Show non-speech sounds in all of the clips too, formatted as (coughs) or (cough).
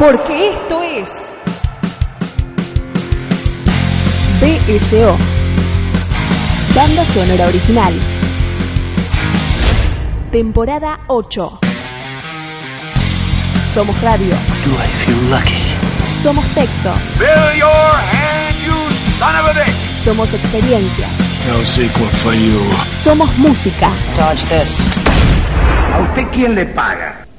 Porque esto es BSO, Banda Sonora Original, temporada 8. Somos radio, Do I feel lucky? somos textos, Fill your hand, you son of a bitch! somos experiencias, No sequel for you. somos música. Dodge this. ¿A usted quién le paga?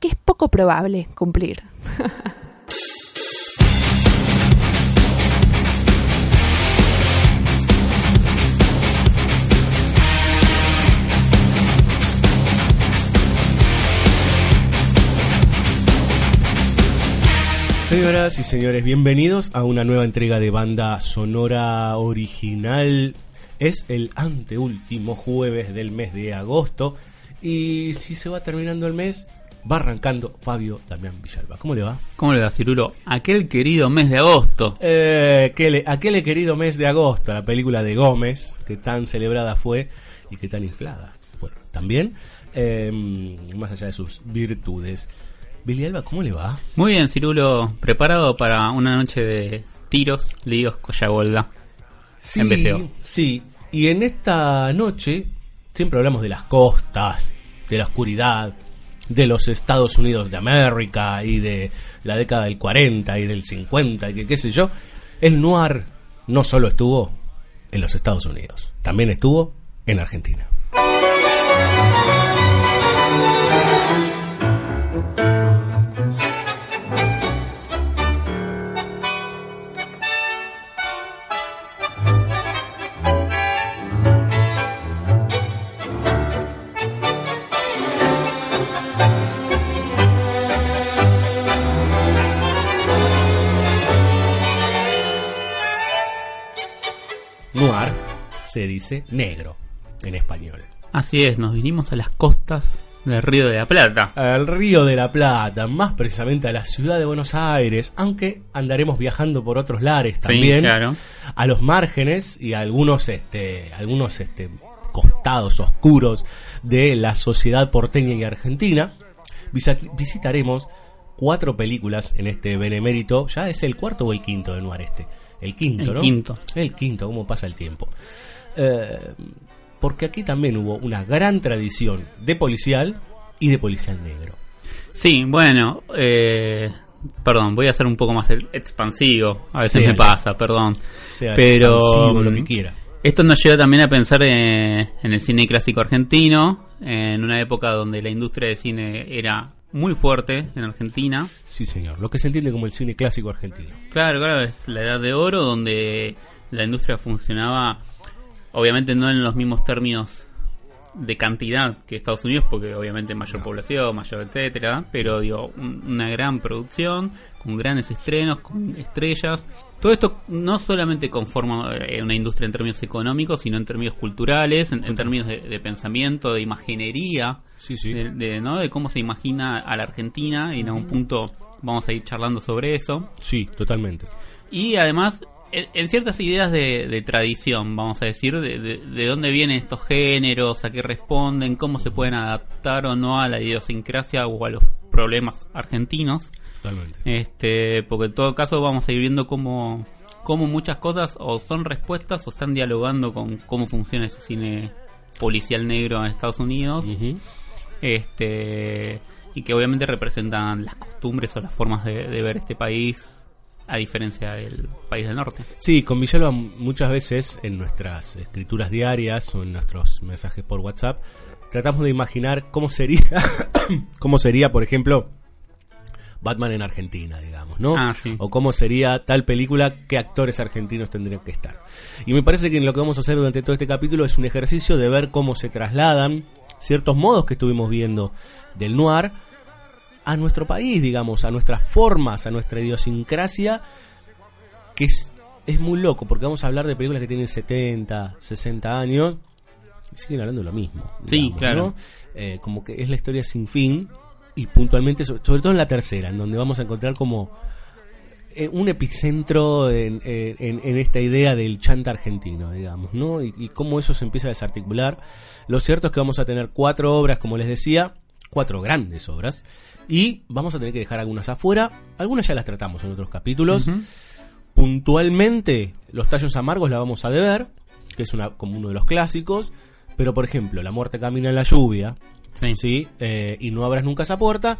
que es poco probable cumplir. Señoras y señores, bienvenidos a una nueva entrega de banda sonora original. Es el anteúltimo jueves del mes de agosto y si se va terminando el mes, va arrancando Fabio Damián Villalba. ¿Cómo le va? ¿Cómo le va, Cirulo? Aquel querido mes de agosto. Eh, aquel, aquel querido mes de agosto, la película de Gómez, que tan celebrada fue y que tan inflada fue también, eh, más allá de sus virtudes. Billy Alba, ¿cómo le va? Muy bien, Cirulo. Preparado para una noche de tiros, líos, collagolda. Sí, en BCO. sí. Y en esta noche siempre hablamos de las costas, de la oscuridad, de los Estados Unidos de América y de la década del 40 y del 50 y que qué sé yo. El noir no solo estuvo en los Estados Unidos, también estuvo en Argentina. Se dice negro en español. Así es, nos vinimos a las costas del Río de la Plata. al Río de la Plata, más precisamente a la ciudad de Buenos Aires, aunque andaremos viajando por otros lares también, claro. a los márgenes y a algunos este algunos este costados oscuros de la sociedad porteña y argentina. Visitaremos cuatro películas en este benemérito, ya es el cuarto o el quinto de Noir este, el quinto, El ¿no? quinto. El quinto, cómo pasa el tiempo. Eh, porque aquí también hubo una gran tradición de policial y de policial negro. Sí, bueno, eh, perdón, voy a ser un poco más expansivo. A veces Sea me pasa, perdón. Sea Pero expansivo, lo que mm, quiera. Esto nos lleva también a pensar eh, en el cine clásico argentino, en una época donde la industria de cine era muy fuerte en Argentina. Sí, señor. Lo que se entiende como el cine clásico argentino. Claro, claro, es la edad de oro donde la industria funcionaba, obviamente no en los mismos términos de cantidad que Estados Unidos, porque obviamente mayor población, mayor etcétera, pero digo, un- una gran producción, con grandes estrenos, con estrellas. Todo esto no solamente conforma eh, una industria en términos económicos, sino en términos culturales, en, en términos de, de pensamiento, de imaginería, Sí, sí. de, de, ¿no? de cómo se imagina a la Argentina, y en algún punto vamos a ir charlando sobre eso. Sí, totalmente. Y además, en, ciertas ideas de, de tradición, vamos a decir, de, de- de dónde vienen estos géneros, a qué responden, cómo se pueden adaptar o no a la idiosincrasia o a los problemas argentinos. Totalmente. Este, porque en todo caso vamos a ir viendo cómo, cómo muchas cosas o son respuestas o están dialogando con cómo funciona ese cine policial negro en Estados Unidos. Este y que obviamente representan las costumbres o las formas de ver este país a diferencia del país del norte. Sí, con Villalba muchas veces en nuestras escrituras diarias o en nuestros mensajes por WhatsApp tratamos de imaginar cómo sería, (coughs) cómo sería, por ejemplo, Batman en Argentina, digamos, ¿no? Ah, sí. O cómo sería tal película, qué actores argentinos tendrían que estar. Y me parece que lo que vamos a hacer durante todo este capítulo es un ejercicio de ver cómo se trasladan ciertos modos que estuvimos viendo del noir a nuestro país, digamos, a nuestras formas, a nuestra idiosincrasia, que es, es muy loco, porque vamos a hablar de películas que tienen 70, 60 años y siguen hablando de lo mismo. Sí, claro. ¿no? Eh, como que es la historia sin fin y puntualmente, sobre, sobre todo en la tercera, en donde vamos a encontrar como eh, un epicentro en, en- en- en esta idea del chanta argentino, digamos, ¿no? Y, y cómo eso se empieza a desarticular. Lo cierto es que vamos a tener cuatro obras, como les decía, cuatro grandes obras, y vamos a tener que dejar algunas afuera. Algunas ya las tratamos en otros capítulos. Puntualmente, Los tallos amargos la vamos a deber, que es una, como uno de los clásicos. Pero, por ejemplo, La muerte camina en la lluvia, Sí. ¿sí? Eh, y No abras nunca esa puerta,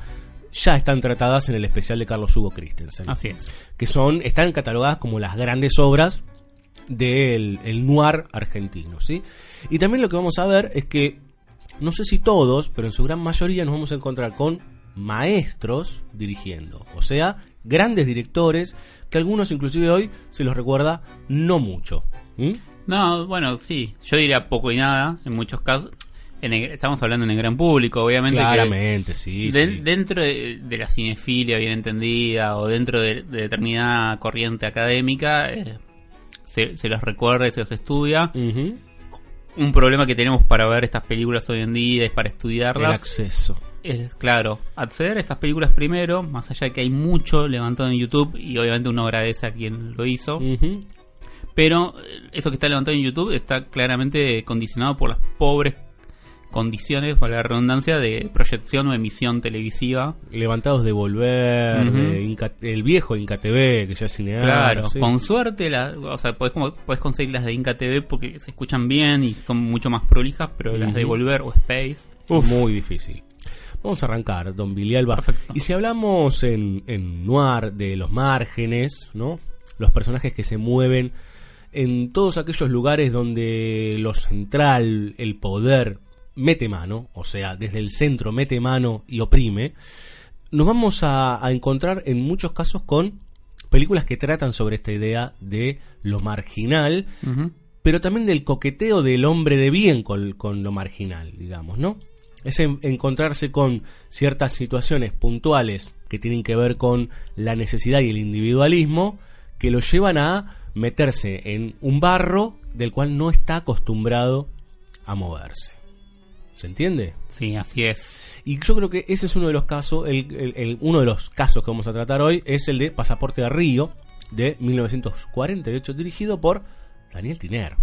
ya están tratadas en el especial de Carlos Hugo Christensen Así es. que son están catalogadas como las grandes obras del el noir argentino, ¿sí? Y también lo que vamos a ver es que no sé si todos, pero en su gran mayoría nos vamos a encontrar con maestros dirigiendo, o sea, grandes directores que algunos inclusive hoy se los recuerda no mucho. ¿m? No, bueno, sí. Yo diría poco y nada en muchos casos. En el- estamos hablando en el gran público, obviamente. que Claramente, sí, de- sí. Dentro de, de la cinefilia bien entendida o dentro de, de determinada corriente académica, eh, se, se los recuerda y se los estudia. Un problema que tenemos para ver estas películas hoy en día es para El estudiarlas. acceso. Es claro, acceder a estas películas primero, más allá de que hay mucho levantado en YouTube y obviamente uno agradece a quien lo hizo. Ujú. Pero eh, eso que está levantado en YouTube está claramente condicionado por las pobres condiciones, por la redundancia, de proyección o emisión televisiva. Levantados de volver, Ujú. de Inca- el viejo Inca TV, que ya es cineasta. Claro, sí. con suerte, la, o sea, podés, como- podés conseguir las de Inca TV porque se escuchan bien y son mucho más prolijas, pero las de. Volver o Space. Muy difícil. Vamos a arrancar, don Bilialba. Perfecto. Y si hablamos en, en noir de los márgenes, ¿no? Los personajes que se mueven en todos aquellos lugares donde lo central, el poder, mete mano, o sea, desde el centro mete mano y oprime, nos vamos a, a encontrar en muchos casos con películas que tratan sobre esta idea de lo marginal, pero también del coqueteo del hombre de bien con, con lo marginal, digamos, ¿no? Es en- encontrarse con ciertas situaciones puntuales que tienen que ver con la necesidad y el individualismo que lo llevan a meterse en un barro del cual no está acostumbrado a moverse. ¿Se entiende? Sí, así es. Y yo creo que ese es uno de los casos, el- el- el- uno de los casos que vamos a tratar hoy es el de Pasaporte de Río de 1948, dirigido por Daniel Tiner.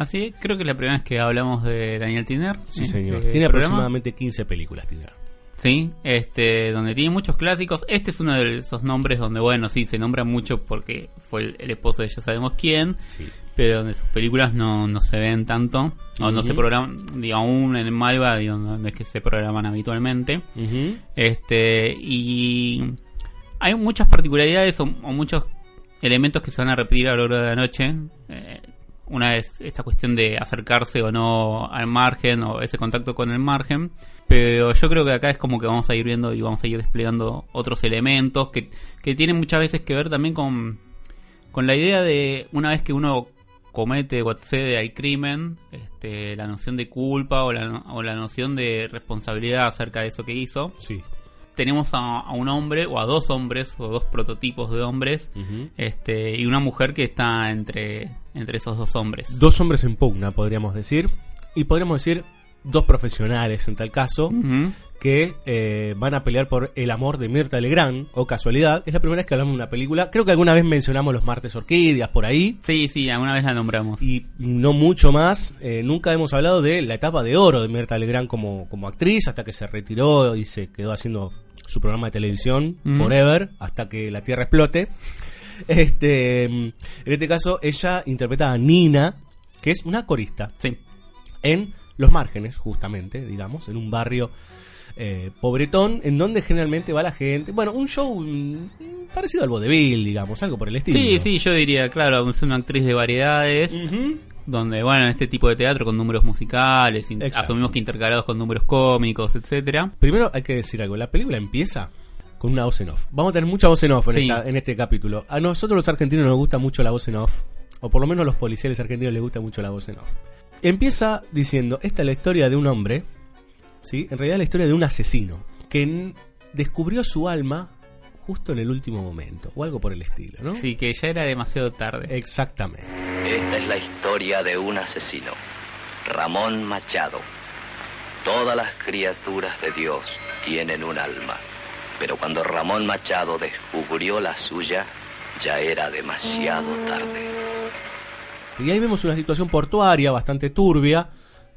Así creo que es la primera vez que hablamos de Daniel Tiner. Sí, en señor. este Tiene programa. aproximadamente 15 películas, Tiner. Sí, este, donde tiene muchos clásicos. Este es uno de esos nombres donde, bueno, sí, se nombra mucho porque fue el, el esposo de ya sabemos quién, Sí. pero donde sus películas no, no se ven tanto, o no se programan, digo, aún en Malva, digo, no, es que se programan habitualmente. Ujú. Este, y hay muchas particularidades o, o muchos elementos que se van a repetir a lo largo de la noche. Eh, una es esta cuestión de acercarse o no al margen o ese contacto con el margen. Pero yo creo que acá es como que vamos a ir viendo y vamos a ir desplegando otros elementos que, que tienen muchas veces que ver también con, con la idea de una vez que uno comete o accede al crimen, este, la noción de culpa o la, o la noción de responsabilidad acerca de eso que hizo. Sí. Tenemos a, a un hombre o a dos hombres o dos prototipos de hombres este, y una mujer que está entre, entre esos dos hombres. Dos hombres en pugna, podríamos decir. Y podríamos decir dos profesionales en tal caso, que eh, van a pelear por el amor de Mirta Legrand, o casualidad. Es la primera vez que hablamos de una película. Creo que alguna vez mencionamos los martes orquídeas por ahí. Sí, sí, alguna vez la nombramos. y no mucho más. Eh, nunca hemos hablado de la etapa de oro de Mirta Legrand como, como actriz, hasta que se retiró y se quedó haciendo su programa de televisión. Forever, hasta que la Tierra explote. Este, en este caso, ella interpreta a Nina, que es una corista, Sí. en los márgenes, justamente, digamos, en un barrio eh, pobretón, en donde generalmente va la gente. Bueno, un show mm, parecido al vodevil, digamos, algo por el estilo. Sí, sí, yo diría, claro, es una actriz de variedades. Donde, bueno, en este tipo de teatro con números musicales, Exacto. asumimos que intercalados con números cómicos, etcétera. Primero hay que decir algo, la película empieza con una voz en off. Vamos a tener mucha voz en off en, Sí. esta- en este capítulo. A nosotros los argentinos nos gusta mucho la voz en off, o por lo menos los policiales argentinos les gusta mucho la voz en off. Empieza diciendo, esta es la historia de un hombre, ¿sí? en realidad la historia de un asesino, que descubrió su alma justo en el último momento, o algo por el estilo, ¿no? Sí, que ya era demasiado tarde. Exactamente. Esta es la historia de un asesino, Ramón Machado. Todas las criaturas de Dios tienen un alma, pero cuando Ramón Machado descubrió la suya, ya era demasiado tarde. Y ahí vemos una situación portuaria bastante turbia.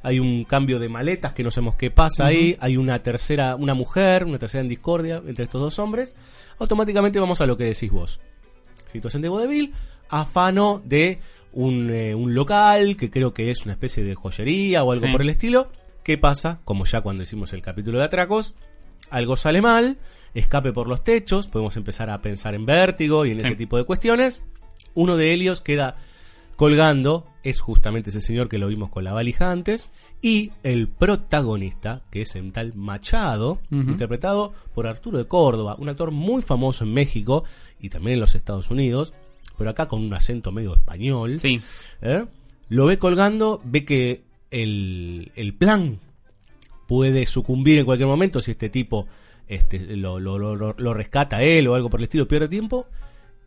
Hay un cambio de maletas que no sabemos qué pasa ahí. Hay una tercera, una mujer, una tercera en discordia entre estos dos hombres. Automáticamente vamos a lo que decís vos. Situación de vodevil, afano de un, eh, un local que creo que es una especie de joyería o algo Sí. por el estilo. ¿Qué pasa? Como ya cuando hicimos el capítulo de atracos, algo sale mal, escape por los techos, podemos empezar a pensar en vértigo y en Sí. ese tipo de cuestiones. Uno de ellos queda colgando, es justamente ese señor que lo vimos con la valija antes, y el protagonista, que es el tal Machado, interpretado por Arturo de Córdoba, un actor muy famoso en México y también en los Estados Unidos, pero acá con un acento medio español. Sí, ¿eh? Lo ve colgando, ve que el, el plan puede sucumbir en cualquier momento si este tipo este, lo, lo- lo- lo- rescata él o algo por el estilo, pierde tiempo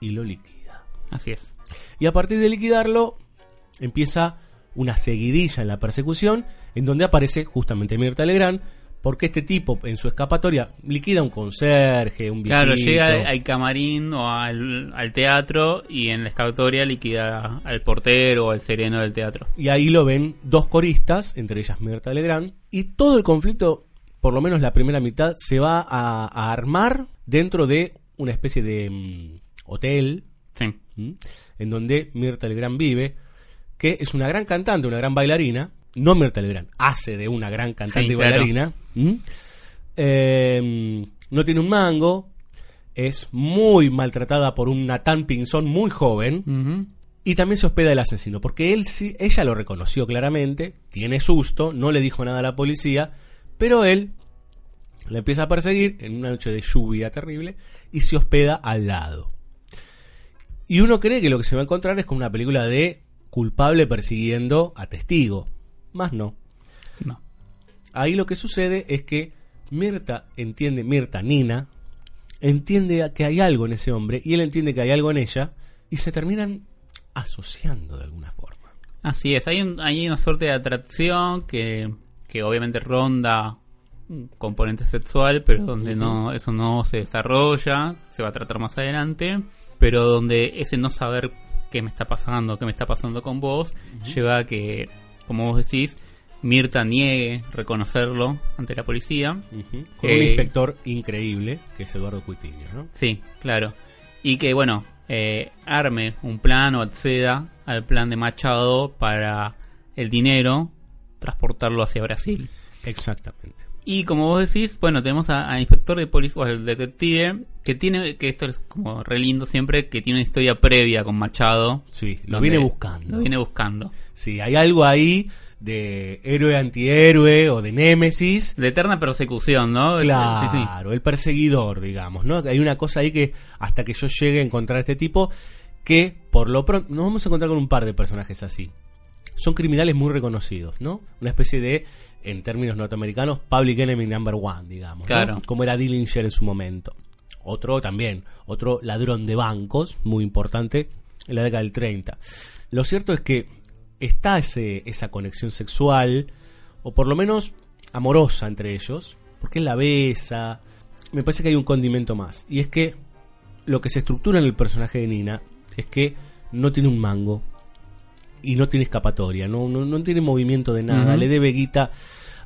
y lo liquida. así es. Y a partir de liquidarlo, empieza una seguidilla en la persecución, en donde aparece justamente Mirta Legrand, porque este tipo en su escapatoria liquida a un conserje, un Claro, viejito. llega al, al camarín o al, al teatro y en la escapatoria liquida al portero o al sereno del teatro. Y ahí lo ven dos coristas, entre ellas Mirta Legrand, y todo el conflicto, por lo menos la primera mitad, se va a, a armar dentro de una especie de mm, hotel, en donde Mirta Legrand vive, que es una gran cantante, una gran bailarina, no Mirta Legrand, hace de una gran cantante Sí, y bailarina, ¿m? Eh, no tiene un mango, es muy maltratada por un Natán Pinzón muy joven, y también se hospeda el asesino, porque él sí, ella lo reconoció claramente, tiene susto, no le dijo nada a la policía, pero él la empieza a perseguir en una noche de lluvia terrible y se hospeda al lado. Y uno cree que lo que se va a encontrar es con una película de culpable persiguiendo a testigo. Más no. No. Ahí lo que sucede es que Mirta entiende, Mirta Nina, entiende que hay algo en ese hombre y él entiende que hay algo en ella y se terminan asociando de alguna forma. Así es, hay, un- hay una suerte de atracción que, que obviamente ronda un componente sexual, pero donde no eso no se desarrolla, se va a tratar más adelante, pero donde ese no saber qué me está pasando, qué me está pasando con vos, lleva a que, como vos decís, Mirta niegue reconocerlo ante la policía. Con un Eh, inspector increíble que es Eduardo Cuitiño, ¿no? Sí, claro. Y que, bueno, eh, arme un plan o acceda al plan de Machado para el dinero transportarlo hacia Brasil. Exactamente. Y como vos decís, bueno, tenemos a- al inspector de policía, o al detective, que tiene, que esto es como re lindo siempre, que tiene una historia previa con Machado. Sí, lo viene buscando. Lo viene buscando. Sí, hay algo ahí de héroe antihéroe o de némesis. De eterna persecución, ¿no? Es- sí, sí. Claro, el perseguidor, digamos, ¿no? Hay una cosa ahí que hasta que yo llegue a encontrar a este tipo, que por lo pronto nos vamos a encontrar con un par de personajes así. Son criminales muy reconocidos, ¿no? Una especie de, en términos norteamericanos, public enemy number one, digamos. ¿no? Claro. Como era Dillinger en su momento. Otro también, otro ladrón de bancos, muy importante, en la década del 30. Lo cierto es que está ese, esa conexión sexual, o por lo menos amorosa entre ellos, porque él la besa. Me parece que hay un condimento más. Y es que lo que se estructura en el personaje de Nina es que no tiene un mango y no tiene escapatoria, no, no, no tiene movimiento de nada, le debe guita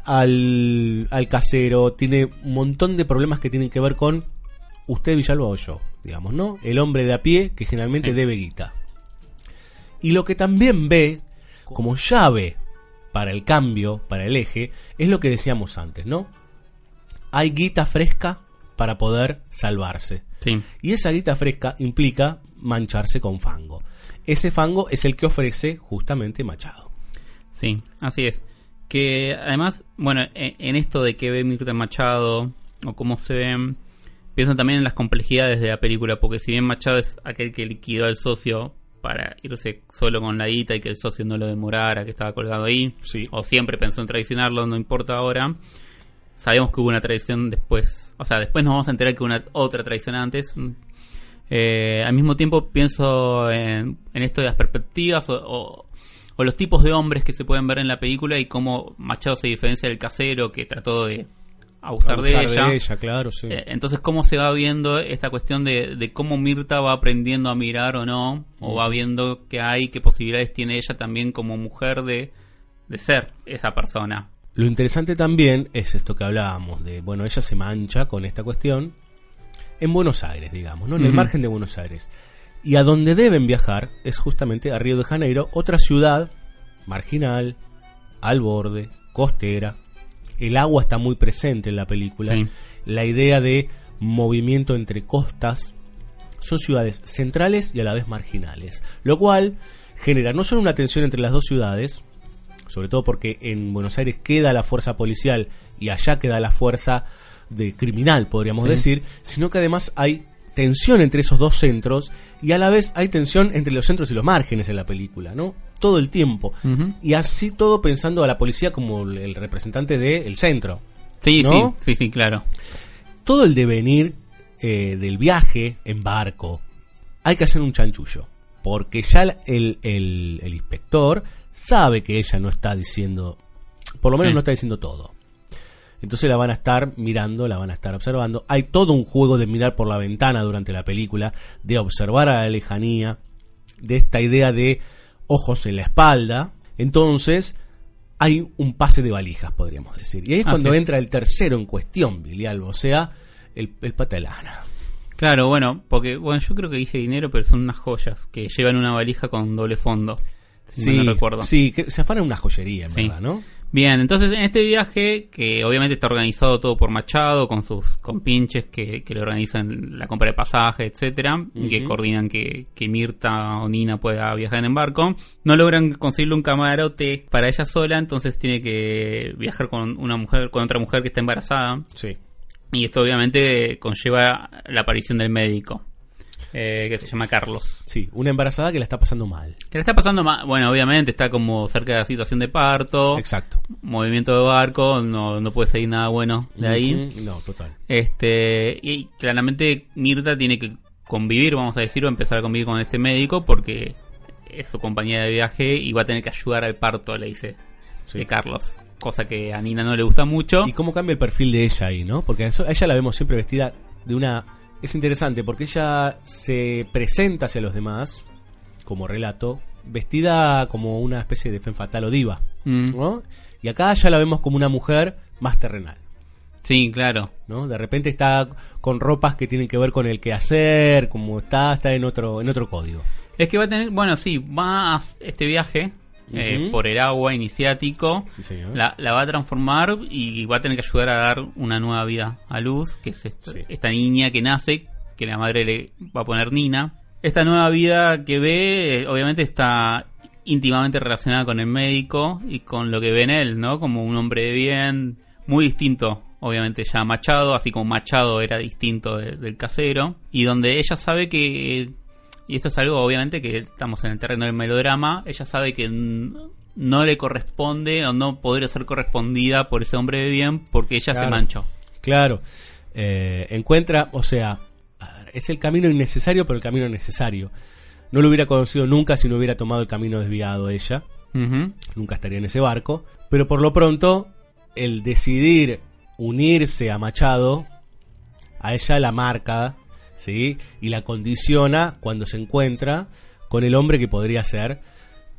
al, al casero, tiene un montón de problemas que tienen que ver con usted Villalba o yo, digamos, ¿no? El hombre de a pie que generalmente Sí. debe guita. Y lo que también ve como llave para el cambio, para el eje, es lo que decíamos antes, ¿no? Hay guita fresca para poder salvarse. Sí. Y esa guita fresca implica mancharse con fango. Ese fango es el que ofrece justamente Machado. Sí, así es. Que además, bueno, en, en esto de que ve Mirta Machado o cómo se ven, pienso también en las complejidades de la película, porque si bien Machado es aquel que liquidó al socio para irse solo con la guita y que el socio no lo demorara, que estaba colgado ahí, Sí. o siempre pensó en traicionarlo, no importa ahora. Sabemos que hubo una traición después, o sea, después nos vamos a enterar que hubo una otra traición antes. Eh, al mismo tiempo pienso en, en esto de las perspectivas o, o- o los tipos de hombres que se pueden ver en la película y cómo Machado se diferencia del casero que trató de abusar, de, Abusar ella. claro, sí. Eh, entonces, ¿cómo se va viendo esta cuestión de, de cómo Mirta va aprendiendo a mirar o no? O va viendo qué hay, qué posibilidades tiene ella también como mujer de, de ser esa persona. Lo interesante también es esto que hablábamos de, bueno, ella se mancha con esta cuestión en Buenos Aires, digamos, ¿no? En el margen de Buenos Aires. Y a donde deben viajar es justamente a Río de Janeiro, otra ciudad marginal, al borde, costera. El agua está muy presente en la película. Sí. La idea de movimiento entre costas son ciudades centrales y a la vez marginales, lo cual genera no solo una tensión entre las dos ciudades, sobre todo porque en Buenos Aires queda la fuerza policial y allá queda la fuerza de criminal, podríamos Sí. decir, sino que además hay tensión entre esos dos centros y a la vez hay tensión entre los centros y los márgenes en la película, ¿no? Todo el tiempo. Y así todo pensando a la policía como el- representante del centro. Sí, ¿No? sí, sí, sí, claro. Todo el devenir eh, del viaje en barco, hay que hacer un chanchullo. Porque ya el, el- el inspector sabe que ella no está diciendo, por lo menos Sí. no está diciendo todo. Entonces la van a estar mirando, la van a estar observando. Hay todo un juego de mirar por la ventana durante la película, de observar a la lejanía, de esta idea de ojos en la espalda. Entonces hay un pase de valijas, podríamos decir. Y ahí es Así cuando es. entra el tercero en cuestión, Bilialbo, o sea, el, el pata de lana. Claro, bueno, porque bueno, yo creo que dije dinero, pero son unas joyas que llevan una valija con doble fondo. Si Sí, no recuerdo. sí, que se afana una joyería, en Sí. verdad, ¿no? Bien, entonces en este viaje, que obviamente está organizado todo por Machado, con sus compinches que, que le organizan la compra de pasaje, etcétera, que coordinan que, que Mirta o Nina pueda viajar en barco, no logran conseguirle un camarote para ella sola, entonces tiene que viajar con una mujer, con otra mujer que está embarazada, Sí. y esto obviamente conlleva la aparición del médico, eh, que se llama Carlos. Sí, una embarazada que la está pasando mal. Que le está pasando mal, bueno, obviamente está como cerca de la situación de parto, Exacto. movimiento de barco, no, no puede seguir nada bueno de ahí. No, total. Este, y claramente Mirta tiene que convivir, vamos a decir, o empezar a convivir con este médico porque es su compañía de viaje y va a tener que ayudar al parto, le dice Sí. de Carlos. Cosa que a Nina no le gusta mucho. Y cómo cambia el perfil de ella ahí, ¿no? Porque a ella la vemos siempre vestida de una... Es interesante porque ella se presenta hacia los demás, como relato, vestida como una especie de femme fatal o diva, Mm, ¿no? Y acá ya la vemos como una mujer más terrenal, sí, claro. ¿no? De repente está con ropas que tienen que ver con el quehacer, como está, está en otro, en otro código. Es que va a tener, bueno, sí, va a este viaje eh, por el agua iniciático. Sí, señor. La, la va a transformar y va a tener que ayudar a dar una nueva vida a luz, que es esta, Sí. esta niña que nace, que la madre le va a poner Nina. Esta nueva vida que ve, eh, obviamente está íntimamente relacionada con el médico y con lo que ve en él, ¿no? Como un hombre de bien, muy distinto, obviamente ya a Machado, así como Machado era distinto de- del casero, y donde ella sabe que, y esto es algo obviamente que estamos en el terreno del melodrama, ella sabe que no le corresponde o no podría ser correspondida por ese hombre de bien porque ella se manchó. Claro. Eh, encuentra, o sea, es el camino innecesario, pero el camino necesario. No lo hubiera conocido nunca si no hubiera tomado el camino desviado ella. Nunca estaría en ese barco. Pero por lo pronto, el decidir unirse a Machado, a ella la marca, ¿sí? Y la condiciona cuando se encuentra con el hombre que podría ser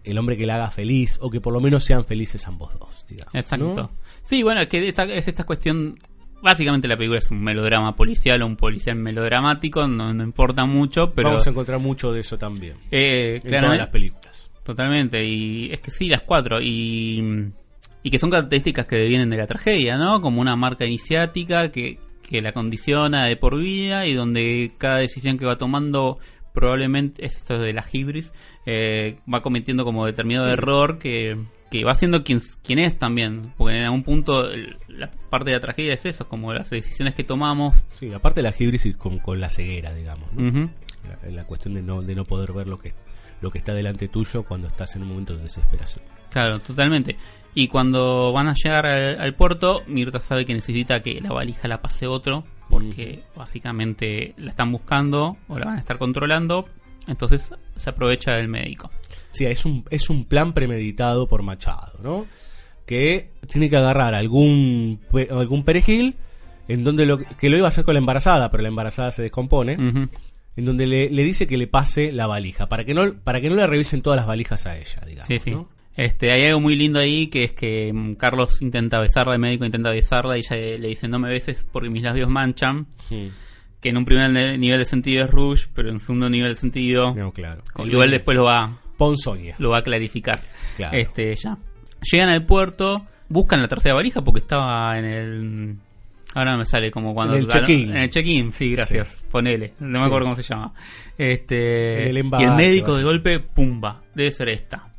el hombre que la haga feliz, o que por lo menos sean felices ambos dos, digamos. Exacto. ¿no? Sí, bueno, es que esta, es esta cuestión. Básicamente la película es un melodrama policial o un policial melodramático, no, no importa mucho, pero. Vamos a encontrar mucho de eso también. eh, En todas las películas. Totalmente, y es que sí, las cuatro. Y y que son características que vienen de la tragedia, ¿no? Como una marca iniciática que, que la condiciona de por vida y donde cada decisión que va tomando probablemente, es esto de la hibris, eh, va cometiendo como determinado error que, que va siendo quien, quien es también, porque en algún punto la parte de la tragedia es eso, como las decisiones que tomamos. Sí, aparte de la hibris y con, con la ceguera, digamos. la, la cuestión de no, de no poder ver lo que, lo que está delante tuyo cuando estás en un momento de desesperación. Claro, totalmente. Y cuando van a llegar al, al puerto, Mirta sabe que necesita que la valija la pase otro, porque básicamente la están buscando o la van a estar controlando, entonces se aprovecha del médico. Sí, es un, es un plan premeditado por Machado, ¿no? Que tiene que agarrar algún, algún perejil en donde lo, que lo iba a hacer con la embarazada, pero la embarazada se descompone, en donde le, le dice que le pase la valija, para que no, para que no le revisen todas las valijas a ella, digamos. Sí, sí. ¿no? Este, hay algo muy lindo ahí que es que mm, Carlos intenta besarla, el médico intenta besarla y ella le dice no me beses porque mis labios manchan. Sí. Que en un primer nivel de sentido es Rouge, pero en un segundo nivel de sentido No, claro. igual después lo va Ponzoña. lo va a clarificar. Claro. Este, ya. Llegan al puerto, buscan la tercera valija porque estaba en el. Ahora no me sale como cuando. En el check-in. En el check-in, sí, gracias. Ponele. No me Sí. acuerdo cómo se llama. Este. El y el médico de golpe, pumba. Debe ser esta.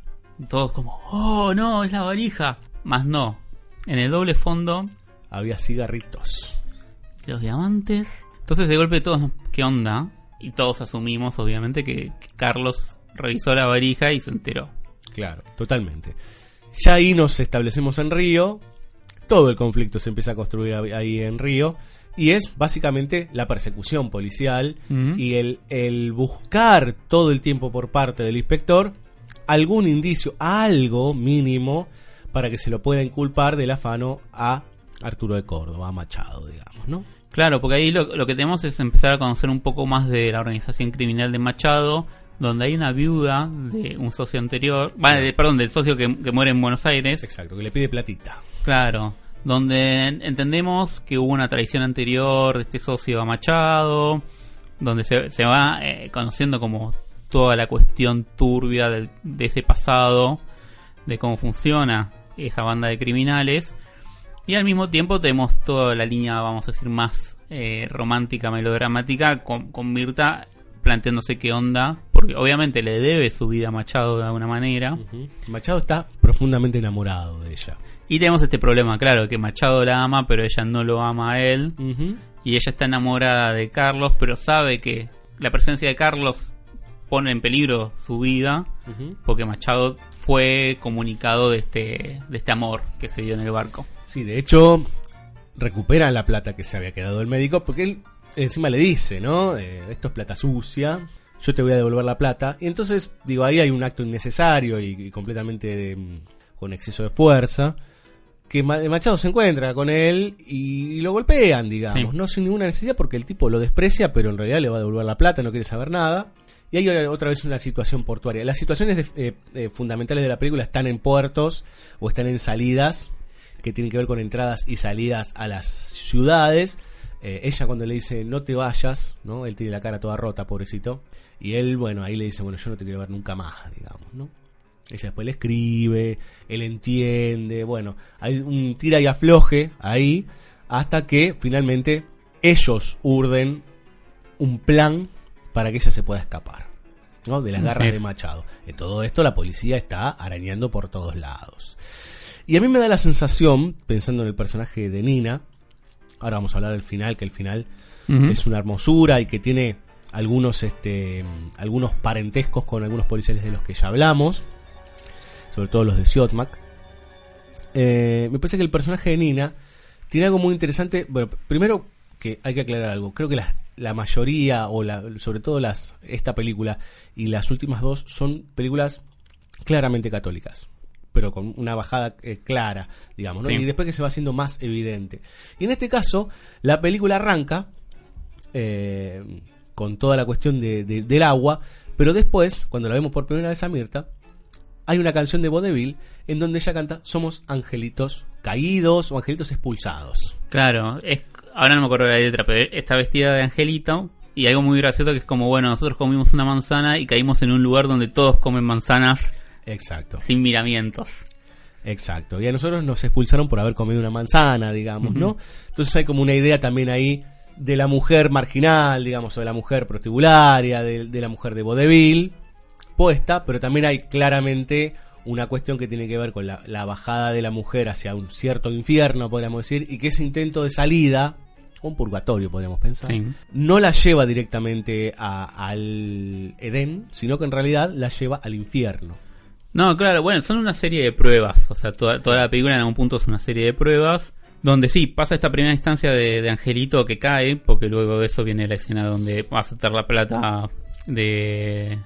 Todos como, oh no, es la valija. Más no. En el doble fondo, Había cigarritos. los diamantes. Entonces de golpe todos, ¿qué onda? Y todos asumimos, obviamente, que, que Carlos revisó la valija y se enteró. Claro, totalmente. Ya ahí nos establecemos en Río. Todo el conflicto se empieza a construir ahí- en Río. Y es básicamente la persecución policial y el, el buscar todo el tiempo por parte del inspector algún indicio, algo mínimo, para que se lo pueda inculpar del afano a Arturo de Córdoba, a Machado, digamos, ¿no? Claro, porque ahí lo, lo que tenemos es empezar a conocer un poco más de la organización criminal de Machado, donde hay una viuda de un socio anterior, va, de- perdón, del socio que, que muere en Buenos Aires. Exacto, que le pide platita. Claro, donde en- entendemos que hubo una traición anterior de este socio a Machado, donde se, se va eh, conociendo como toda la cuestión turbia de ese pasado, de cómo funciona esa banda de criminales. Y al mismo tiempo tenemos toda la línea, vamos a decir, más eh, romántica, melodramática, con, con Mirta planteándose qué onda, porque obviamente le debe su vida a Machado de alguna manera. Machado está profundamente enamorado de ella. Y tenemos este problema, claro, que Machado la ama, pero ella no lo ama a él. Y ella está enamorada de Carlos, pero sabe que la presencia de Carlos pone en peligro su vida, porque Machado fue comunicado de este, de este amor que se dio en el barco. Sí, de hecho, recupera la plata que se había quedado el médico, porque él encima le dice, ¿no? Eh, esto es plata sucia, yo te voy a devolver la plata. Y entonces, digo, ahí hay un acto innecesario y, y completamente mm, con exceso de fuerza. Que Ma- Machado se encuentra con él y, lo golpean, digamos, Sí. no sin ninguna necesidad porque el tipo lo desprecia, pero en realidad le va a devolver la plata, no quiere saber nada. Y hay otra vez una situación portuaria. Las situaciones eh, eh, fundamentales de la película están en puertos o están en salidas que tienen que ver con entradas y salidas a las ciudades. Eh, ella cuando le dice no te vayas, ¿no? Él tiene la cara toda rota, pobrecito. Y él, bueno, ahí le dice, bueno, yo no te quiero ver nunca más, digamos, ¿no? Ella después le escribe, él entiende, bueno, hay un tira y afloje ahí hasta que finalmente ellos urden un plan para que ella se pueda escapar, ¿no? De las garras de Machado. En todo esto la policía está arañando por todos lados. Y a mí me da la sensación, pensando en el personaje de Nina, ahora vamos a hablar del final, que el final es una hermosura y que tiene algunos este algunos parentescos con algunos policiales de los que ya hablamos, sobre todo los de Siotmak. Eh, me parece que el personaje de Nina tiene algo muy interesante. Bueno, primero que hay que aclarar algo. Creo que la, la mayoría, o la, sobre todo las esta película y las últimas dos, son películas claramente católicas. Pero con una bajada eh, clara, digamos, ¿no? Sí. Y después que se va haciendo más evidente. Y en este caso, la película arranca eh, con toda la cuestión de- de- del agua, pero después, cuando la vemos por primera vez a Mirta, hay una canción de Vodevil en donde ella canta Somos angelitos caídos o angelitos expulsados. Claro, es, ahora no me acuerdo de la letra, pero está vestida de angelito. Y algo muy gracioso que es como, bueno, nosotros comimos una manzana y caímos en un lugar donde todos comen manzanas Exacto. sin miramientos. Exacto. Y a nosotros nos expulsaron por haber comido una manzana, digamos, ¿no? Entonces hay como una idea también ahí de la mujer marginal, digamos, o de la mujer prostibularia, de, de la mujer de vodevil, puesta, pero también hay claramente una cuestión que tiene que ver con la, la bajada de la mujer hacia un cierto infierno, podríamos decir, y que ese intento de salida, un purgatorio, podríamos pensar, Sí. no la lleva directamente a- al Edén, sino que en realidad la lleva al infierno. No, claro, bueno, son una serie de pruebas. O sea, toda, toda la película en algún punto es una serie de pruebas. Donde sí, pasa esta primera instancia de, de Angelito que cae, porque luego de eso viene la escena donde va a aceptar la plata de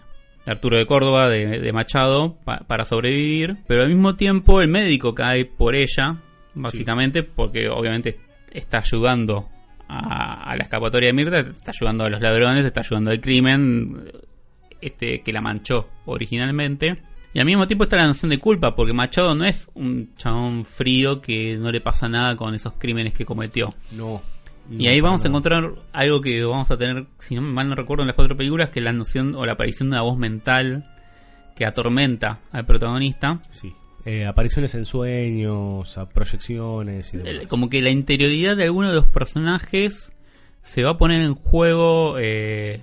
Arturo de Córdoba, de, de Machado, pa- para sobrevivir. Pero al mismo tiempo el médico cae por ella, básicamente, porque obviamente está ayudando a, a la escapatoria de Mirta, está ayudando a los ladrones, está ayudando al crimen, este que la manchó originalmente. Y al mismo tiempo está la noción de culpa, porque Machado no es un chabón frío que no le pasa nada con esos crímenes que cometió. No. Y ahí vamos a encontrar algo que vamos a tener, si no mal no recuerdo, en las cuatro películas, que es la noción o la aparición de una voz mental que atormenta al protagonista. Sí. Eh, apariciones en sueños, a proyecciones y demás. El- Como que la interioridad de alguno de los personajes se va a poner en juego eh,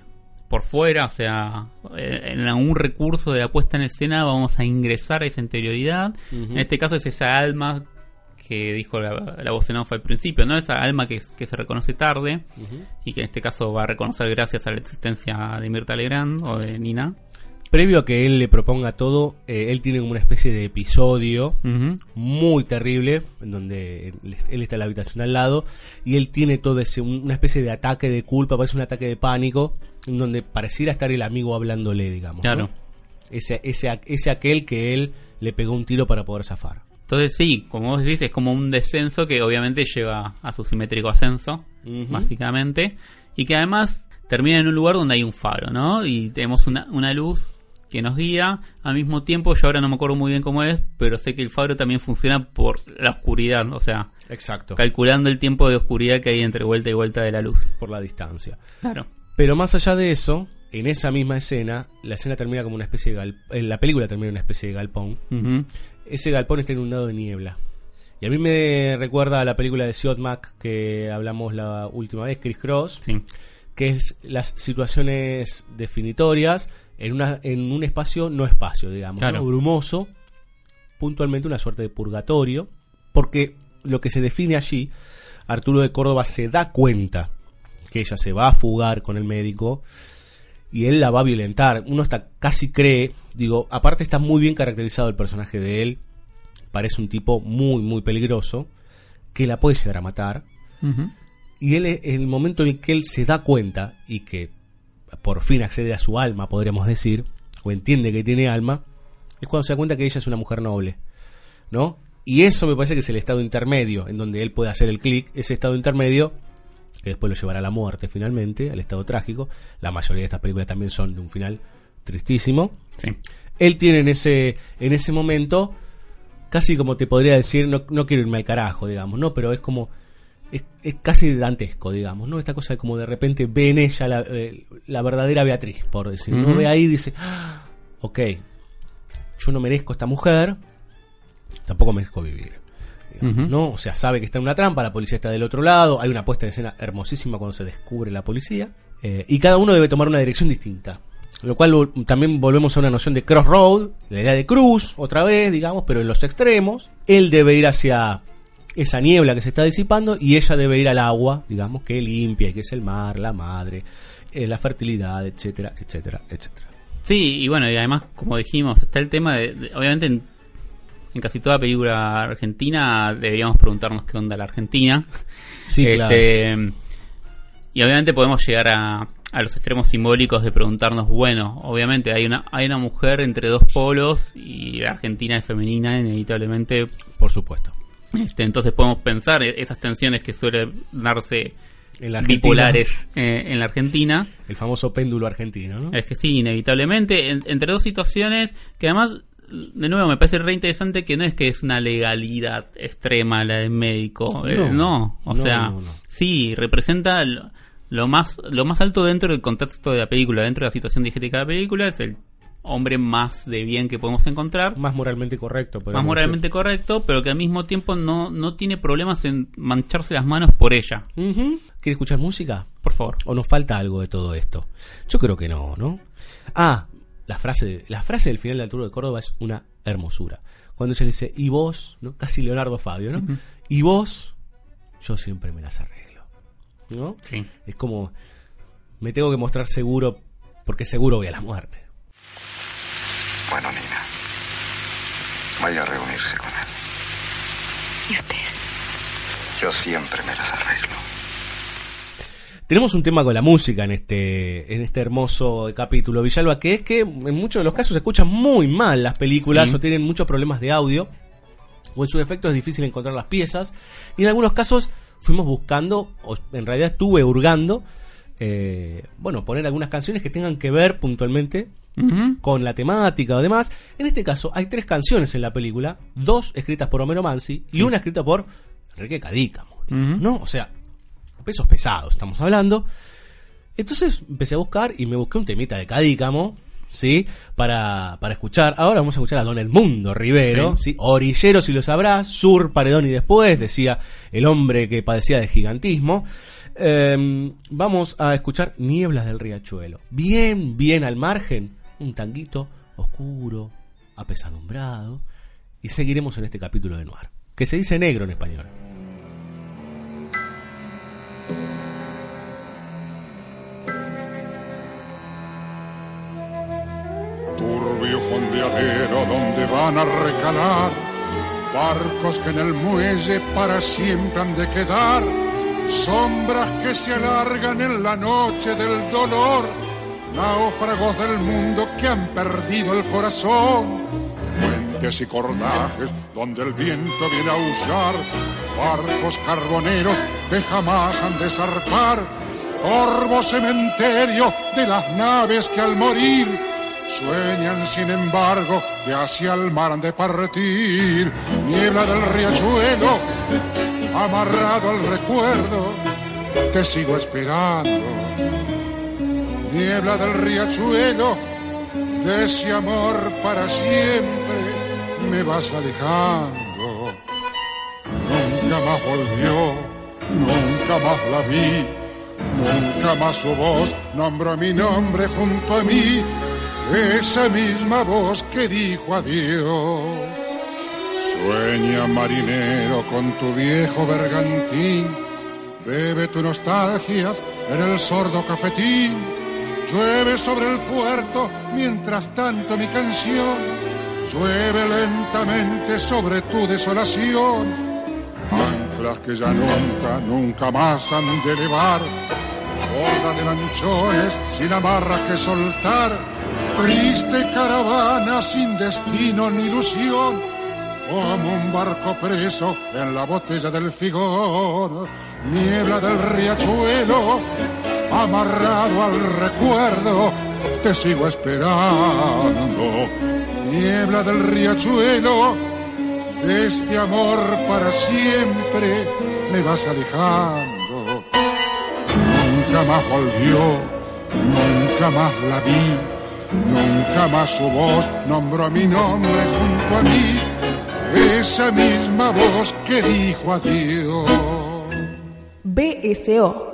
por fuera, o sea, eh, en algún recurso de la puesta en escena vamos a ingresar a esa interioridad. En este caso es esa alma que dijo la, la voz en off al principio, ¿no? Esa alma que, que se reconoce tarde y que en este caso va a reconocer gracias a la existencia de Mirta Legrand o de Nina. Previo a que él le proponga todo, eh, él tiene como una especie de episodio muy terrible, en donde él, él está en la habitación al lado, y él tiene todo ese, un- una especie de ataque de culpa, parece un ataque de pánico, en donde pareciera estar el amigo hablándole, digamos. ¿no? Claro. Ese, ese, ese aquel que él le pegó un tiro para poder zafar. Entonces sí, como vos decís, es como un descenso que obviamente lleva a su simétrico ascenso, básicamente, y que además termina en un lugar donde hay un faro, ¿no? Y tenemos una, una luz que nos guía, al mismo tiempo yo ahora no me acuerdo muy bien cómo es, pero sé que el faro también funciona por la oscuridad, o sea, Exacto. calculando el tiempo de oscuridad que hay entre vuelta y vuelta de la luz. Por la distancia. Claro. Pero más allá de eso, en esa misma escena, la escena termina como una especie de galpón. La película termina en una especie de galpón. Ese galpón está inundado de niebla. Y a mí me recuerda a la película de Siotmak que hablamos la última vez, Chris Cross, Sí. que es las situaciones definitorias en, una, en un espacio no espacio, digamos, Claro. ¿no? brumoso, puntualmente una suerte de purgatorio, porque lo que se define allí, Arturo de Córdoba se da cuenta que ella se va a fugar con el médico y él la va a violentar. Uno hasta casi cree, digo, aparte está muy bien caracterizado el personaje de él, parece un tipo muy, muy peligroso, que la puede llegar a matar. Y él, en el momento en el que él se da cuenta y que por fin accede a su alma, podríamos decir, o entiende que tiene alma, es cuando se da cuenta que ella es una mujer noble, ¿no? Y eso me parece que es el estado intermedio, en donde él puede hacer el clic, ese estado intermedio, que después lo llevará a la muerte finalmente, al estado trágico. La mayoría de estas películas también son de un final tristísimo. Sí. Él tiene en ese, en ese momento, casi como te podría decir, no, no quiero irme al carajo, digamos, ¿no? Pero es como, es, es casi dantesco, digamos, ¿no? Esta cosa de como de repente ve en ella la, eh, la verdadera Beatriz, por decir, ¿no? Ujú. Ve ahí y dice, "Ah, ok, yo no merezco esta mujer, tampoco merezco vivir. digamos. ¿no? O sea, sabe que está en una trampa, la policía está del otro lado, hay una puesta en escena hermosísima cuando se descubre la policía, eh, y cada uno debe tomar una dirección distinta. Lo cual vol- también volvemos a una noción de crossroad, la idea de cruz, otra vez, digamos, pero en los extremos. Él debe ir hacia esa niebla que se está disipando y ella debe ir al agua, digamos, que limpia, y que es el mar, la madre, eh, la fertilidad, etcétera, etcétera, etcétera. Sí, y bueno, y además, como dijimos, está el tema de, de- obviamente en, en casi toda película argentina deberíamos preguntarnos qué onda la Argentina. (laughs) Sí, Este, Y obviamente podemos llegar a, a los extremos simbólicos de preguntarnos, bueno, obviamente hay una hay una mujer entre dos polos y la Argentina es femenina inevitablemente. Por supuesto. Este, entonces podemos pensar e- esas tensiones que suelen darse bipolares eh, en la Argentina. El famoso péndulo argentino, ¿no? Es que sí, inevitablemente, en- entre dos situaciones que además, de nuevo, me parece re interesante que no es que es una legalidad extrema la del médico, eh, No. o No, sea, no, sí, representa lo, lo más lo más alto dentro del contexto de la película, dentro de la situación diegética de la película, es el hombre más de bien que podemos encontrar. Más moralmente correcto. Más moralmente correcto, pero que al mismo tiempo no, no tiene problemas en mancharse las manos por ella. ¿Quiere escuchar música? Por favor. ¿O nos falta algo de todo esto? Yo creo que no, ¿no? Ah, la frase, la frase del final de Arturo de Córdoba es una hermosura. Cuando se le dice, y vos, ¿no? Casi Leonardo Fabio, ¿no? Y vos, yo siempre me las arreglo. ¿No? Sí. Es como, me tengo que mostrar seguro porque seguro voy a la muerte. Bueno, Nina. Vaya a reunirse con él. ¿Y usted? Yo siempre me las arreglo. Tenemos un tema con la música en este, en este hermoso capítulo, Villalba, que es que en muchos de los casos se escuchan muy mal las películas Sí. o tienen muchos problemas de audio, o en su defecto es difícil encontrar las piezas, y en algunos casos fuimos buscando, o en realidad estuve hurgando, eh, bueno, poner algunas canciones que tengan que ver puntualmente Con la temática o demás. En este caso hay tres canciones en la película, dos escritas por Homero Mansi y Sí. una escrita por Enrique Cadícamo. ¿No? O sea, pesos pesados estamos hablando. Entonces empecé a buscar y me busqué un temita de Cadícamo, ¿sí? Para, para escuchar. Ahora vamos a escuchar a Don Edmundo Rivero, ¿sí? Orillero, si lo sabrás, Sur, Paredón y después, decía el hombre que padecía de gigantismo. Eh, vamos a escuchar Nieblas del Riachuelo. Bien, bien al margen, un tanguito oscuro, apesadumbrado. Y seguiremos en este capítulo de Noir, que se dice negro en español. turbio fondeadero donde van a recalar barcos que en el muelle para siempre han de quedar, sombras que se alargan en la noche del dolor, náufragos del mundo que han perdido el corazón, puentes y cordajes donde el viento viene a aullar, barcos carboneros que jamás han de zarpar, corvo cementerio de las naves que al morir Sueñan sin embargo que hacia el mar han de partir, niebla del riachuelo, amarrado al recuerdo, te sigo esperando. Niebla del riachuelo, de ese amor para siempre me vas alejando. Nunca más volvió, nunca más la vi, nunca más su voz nombró mi nombre junto a mí esa misma voz que dijo adiós. Sueña marinero con tu viejo bergantín, bebe tu nostalgias en el sordo cafetín, llueve sobre el puerto mientras tanto mi canción, llueve lentamente sobre tu desolación, anclas que ya nunca, nunca más han de elevar, borda de lanchones sin amarras que soltar, Triste caravana sin destino ni ilusión, como un barco preso en la botella del figón, niebla del riachuelo, amarrado al recuerdo, te sigo esperando. Niebla del riachuelo, de este amor para siempre me vas alejando. Nunca más volvió, nunca más la vi. Nunca más su voz nombró mi nombre junto a mí, esa misma voz que dijo adiós. BSO,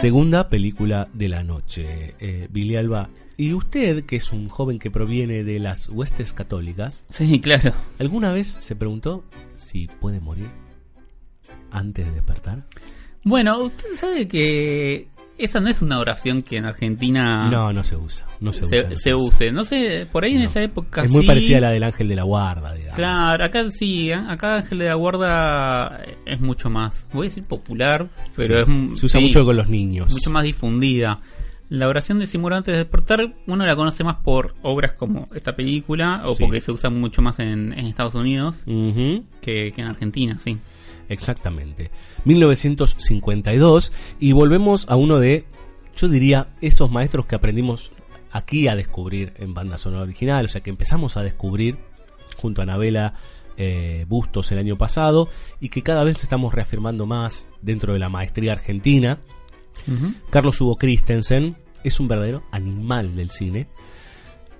Segunda película de la noche, eh, Billy Alba. Y usted, que es un joven que proviene de las huestes católicas, Sí, claro. ¿alguna vez se preguntó si puede morir antes de despertar? Bueno, usted sabe que esa no es una oración que en Argentina No, no se usa. No se, usa. no se use. No sé, por ahí en esa época Es muy sí. parecida a la del ángel de la guarda, digamos. Claro, acá sí, ¿eh? acá Ángel de la Guarda es mucho más, voy a decir popular, pero Sí, es se usa sí, mucho con los niños. mucho más difundida. La oración de Simón antes de despertar, uno la conoce más por obras como esta película o porque se usa mucho más en, en Estados Unidos que, que en Argentina, sí. Exactamente. 1952 y volvemos a uno de, yo diría, esos maestros que aprendimos aquí a descubrir en banda sonora original, o sea que empezamos a descubrir junto a Anabela eh, Bustos el año pasado y que cada vez estamos reafirmando más dentro de la maestría argentina. Carlos Hugo Christensen es un verdadero animal del cine.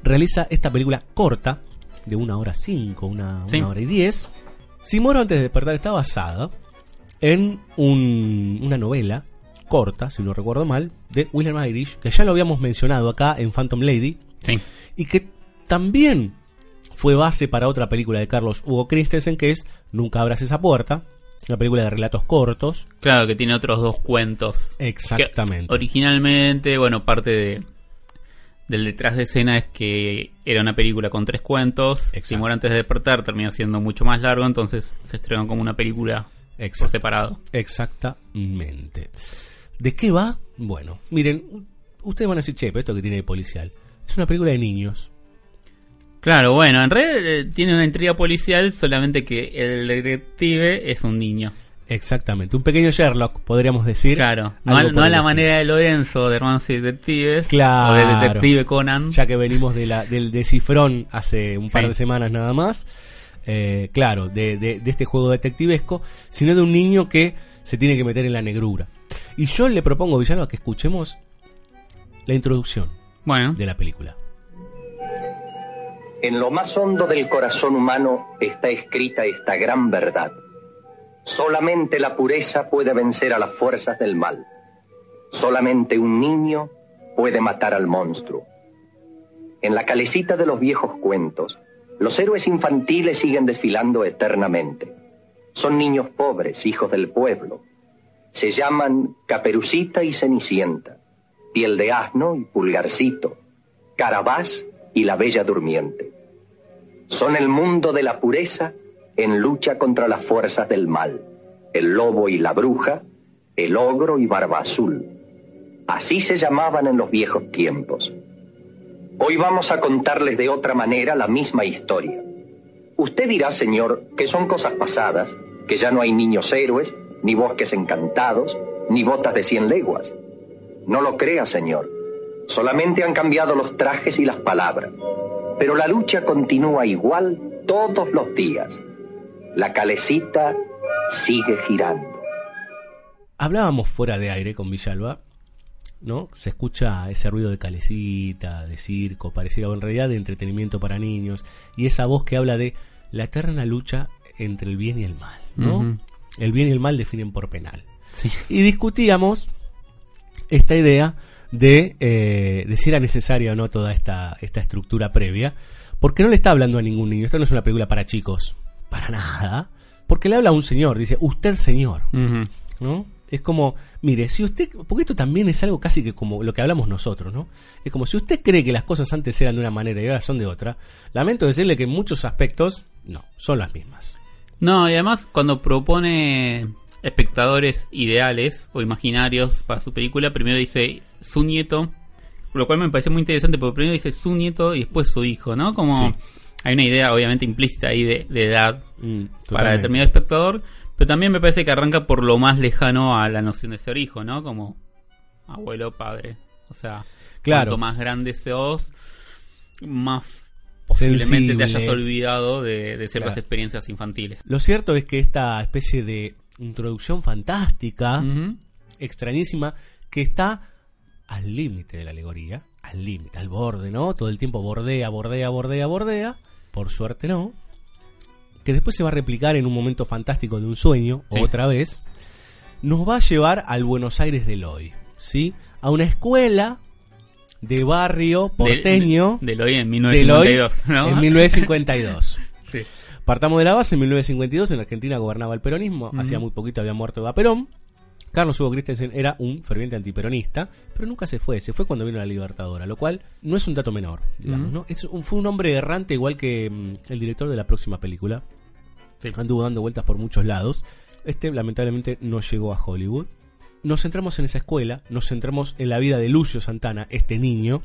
Realiza esta película corta, de una hora cinco, una, Sí. una hora y diez. Si antes de despertar está basada en un- una novela corta, si no recuerdo mal, de William Irish, que ya lo habíamos mencionado acá en Phantom Lady, Sí. y que también fue base para otra película de Carlos Hugo Christensen, que es Nunca abras esa puerta, una película de relatos cortos. Claro, que tiene otros dos cuentos. Exactamente. Originalmente, bueno, parte de del detrás de escena es que era una película con tres cuentos. Simón antes de despertar terminó siendo mucho más largo, entonces se estrenó como una película por Exacto. separado. Exactamente. ¿De qué va? Bueno, miren, ustedes van a decir, che, pero esto que tiene de policial. Es una película de niños. Claro, bueno, en realidad eh, tiene una intriga policial, solamente que el detective es un niño. Exactamente. Un pequeño Sherlock, podríamos decir. Claro, no, a- no a la manera de Lorenzo de Hermanos y Detectives Claro. o de Detective Conan. Ya que venimos de la, del descifrón hace un par Sí. de semanas nada más. Eh, claro, de, de- de este juego detectivesco, sino de un niño que se tiene que meter en la negrura. Y yo le propongo, Villalba, que escuchemos la introducción Bueno, de la película. En lo más hondo del corazón humano está escrita esta gran verdad. Solamente la pureza puede vencer a las fuerzas del mal. Solamente un niño puede matar al monstruo. En la calecita de los viejos cuentos, los héroes infantiles siguen desfilando eternamente. Son niños pobres, hijos del pueblo. Se llaman Caperucita y Cenicienta, Piel de Asno y Pulgarcito, Carabás y la Bella Durmiente. Son el mundo de la pureza en lucha contra las fuerzas del mal, el lobo y la bruja, el ogro y barba azul. Así se llamaban en los viejos tiempos. Hoy vamos a contarles de otra manera la misma historia. Usted dirá, señor, que son cosas pasadas, que ya no hay niños héroes, ni bosques encantados, ni botas de cien leguas. No lo crea, señor. Solamente han cambiado los trajes y las palabras. Pero la lucha continúa igual todos los días. La calecita sigue girando. Hablábamos fuera de aire con Villalba, ¿no? Se escucha ese ruido de calecita, de circo, pareciera o en realidad de entretenimiento para niños, y esa voz que habla de la eterna lucha entre el bien y el mal, ¿no? El bien y el mal definen por penal. Sí. Y discutíamos esta idea de, eh, de si era necesaria o no toda esta, esta estructura previa, porque no le está hablando a ningún niño, esto no es una película para chicos, para nada, porque le habla a un señor, dice, usted señor. ¿no? Es como, mire, si usted, porque esto también es algo casi que como lo que hablamos nosotros, ¿no? Es como si usted cree que las cosas antes eran de una manera y ahora son de otra, lamento decirle que en muchos aspectos, no, son las mismas. No, y además cuando propone espectadores ideales o imaginarios para su película, primero dice su nieto, lo cual me parece muy interesante porque primero dice su nieto y después su hijo, ¿no? Como Sí. Hay una idea obviamente implícita ahí de, de edad Mm, para determinado espectador, pero también me parece que arranca por lo más lejano a la noción de ser hijo, ¿no? Como abuelo, padre. O sea, Claro. cuanto más grande seas, más posiblemente te hayas olvidado de, de ciertas Claro. experiencias infantiles. Lo cierto es que esta especie de introducción fantástica, extrañísima, que está al límite de la alegoría, al límite, al borde, ¿no? Todo el tiempo bordea, bordea, bordea, bordea, por suerte no, que después se va a replicar en un momento fantástico de un sueño, Sí. otra vez, nos va a llevar al Buenos Aires del hoy, ¿sí? A una escuela de barrio porteño De, de, Eloy en del 1952, hoy ¿no? en 1952. Sí. Partamos de la base, en 1952 en Argentina gobernaba el peronismo, hacía muy poquito había muerto Eva Perón. Carlos Hugo Christensen era un ferviente antiperonista, pero nunca se fue, se fue cuando vino la Libertadora, lo cual no es un dato menor, digamos. ¿no? Es un- fue un hombre errante igual que mm, el director de la próxima película. Anduvo dando vueltas por muchos lados. Este lamentablemente no llegó a Hollywood. Nos centramos en esa escuela, nos centramos en la vida de Lucio Santana, este niño,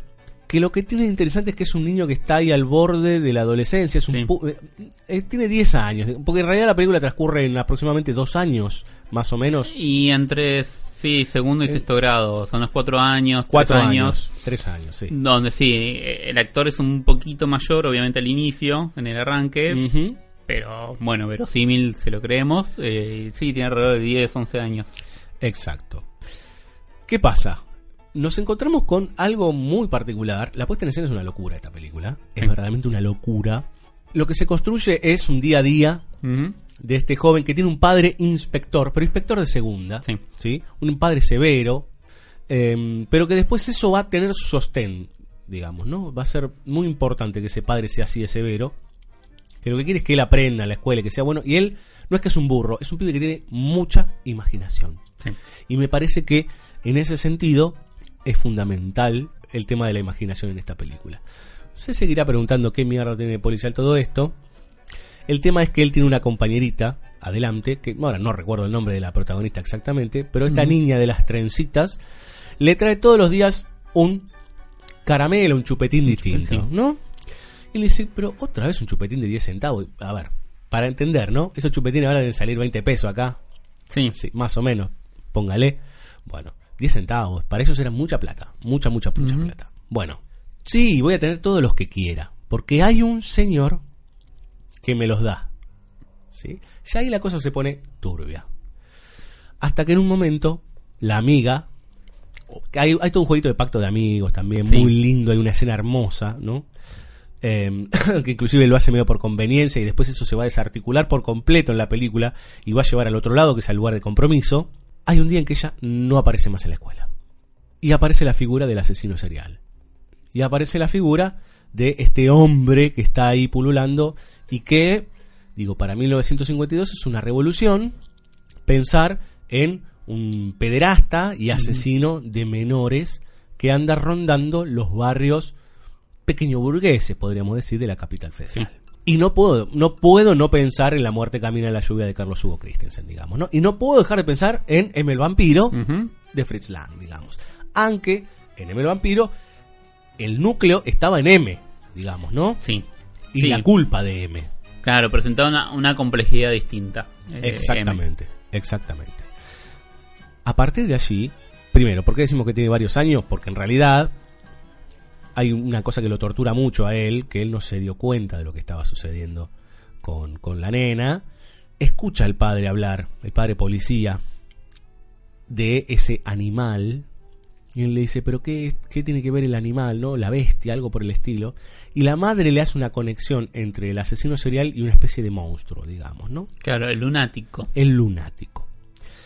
que lo que tiene interesante es que es un niño que está ahí al borde de la adolescencia, es un pu- eh, eh, tiene 10 años, porque en realidad la película transcurre en aproximadamente dos años, más o menos. Y entre, sí, segundo y sexto grado, son los cuatro años, Cuatro tres años, años. tres años, sí. Donde sí, eh, el actor es un poquito mayor, obviamente al inicio, en el arranque. Pero bueno, verosímil se lo creemos. Eh, sí, tiene alrededor de 10, 11 años. Exacto. ¿Qué pasa? Nos encontramos con algo muy particular. La puesta en escena es una locura esta película. Es verdaderamente una locura. Lo que se construye es un día a día de este joven que tiene un padre inspector, pero inspector de segunda. Sí. Un padre severo. eh, pero que después eso va a tener su sostén, digamos, ¿no? Va a ser muy importante que ese padre sea así de severo. Que lo que quiere es que él aprenda en la escuela, y que sea bueno. Y él no es que es un burro, es un pibe que tiene mucha imaginación. Y me parece que en ese sentido es fundamental el tema de la imaginación en esta película. Se seguirá preguntando qué mierda tiene de policial todo esto. El tema es que él tiene una compañerita adelante, que ahora no recuerdo el nombre de la protagonista exactamente, pero esta niña de las trencitas le trae todos los días un caramelo, un chupetín distinto, ¿no? Y le dice, pero otra vez un chupetín de 10 centavos. A ver, para entender, ¿no? Esos chupetines ahora deben salir 20 pesos acá. Sí. más o menos. Póngale. Bueno, 10 centavos. Para ellos era mucha plata. Mucha, mucha, mucha plata. Bueno, sí, voy a tener todos los que quiera. Porque hay un señor que me los da. ¿Sí? Ya ahí la cosa se pone turbia. Hasta que en un momento, la amiga. Hay, hay todo un jueguito de pacto de amigos también, Sí. muy lindo. Hay una escena hermosa, ¿no? Eh, (coughs) que inclusive lo hace medio por conveniencia y después eso se va a desarticular por completo en la película y va a llevar al otro lado, que es al lugar de compromiso. Hay un día en que ella no aparece más en la escuela. Y aparece la figura del asesino serial. Y aparece la figura de este hombre que está ahí pululando y que, digo, para 1952 es una revolución pensar en un pederasta y asesino de menores que anda rondando los barrios pequeño burgueses, podríamos decir, de la capital federal. Y no puedo, no puedo no pensar en la muerte camina en la lluvia de Carlos Hugo Christensen, digamos, ¿no? Y no puedo dejar de pensar en M el vampiro de Fritz Lang, digamos. Aunque en M el vampiro el núcleo estaba en M, digamos, ¿no? Sí. Y Sí. la culpa de M. Claro, presentaba una, una complejidad distinta. eh, Exactamente, exactamente. A partir de allí, primero, ¿por qué decimos que tiene varios años? Porque en realidad hay una cosa que lo tortura mucho a él, que él no se dio cuenta de lo que estaba sucediendo con, con la nena. Escucha al padre hablar, el padre policía, de ese animal. Y él le dice, pero qué, ¿qué tiene que ver el animal, no? La bestia, algo por el estilo. Y la madre le hace una conexión entre el asesino serial y una especie de monstruo, digamos, ¿no? Claro, el lunático. El lunático.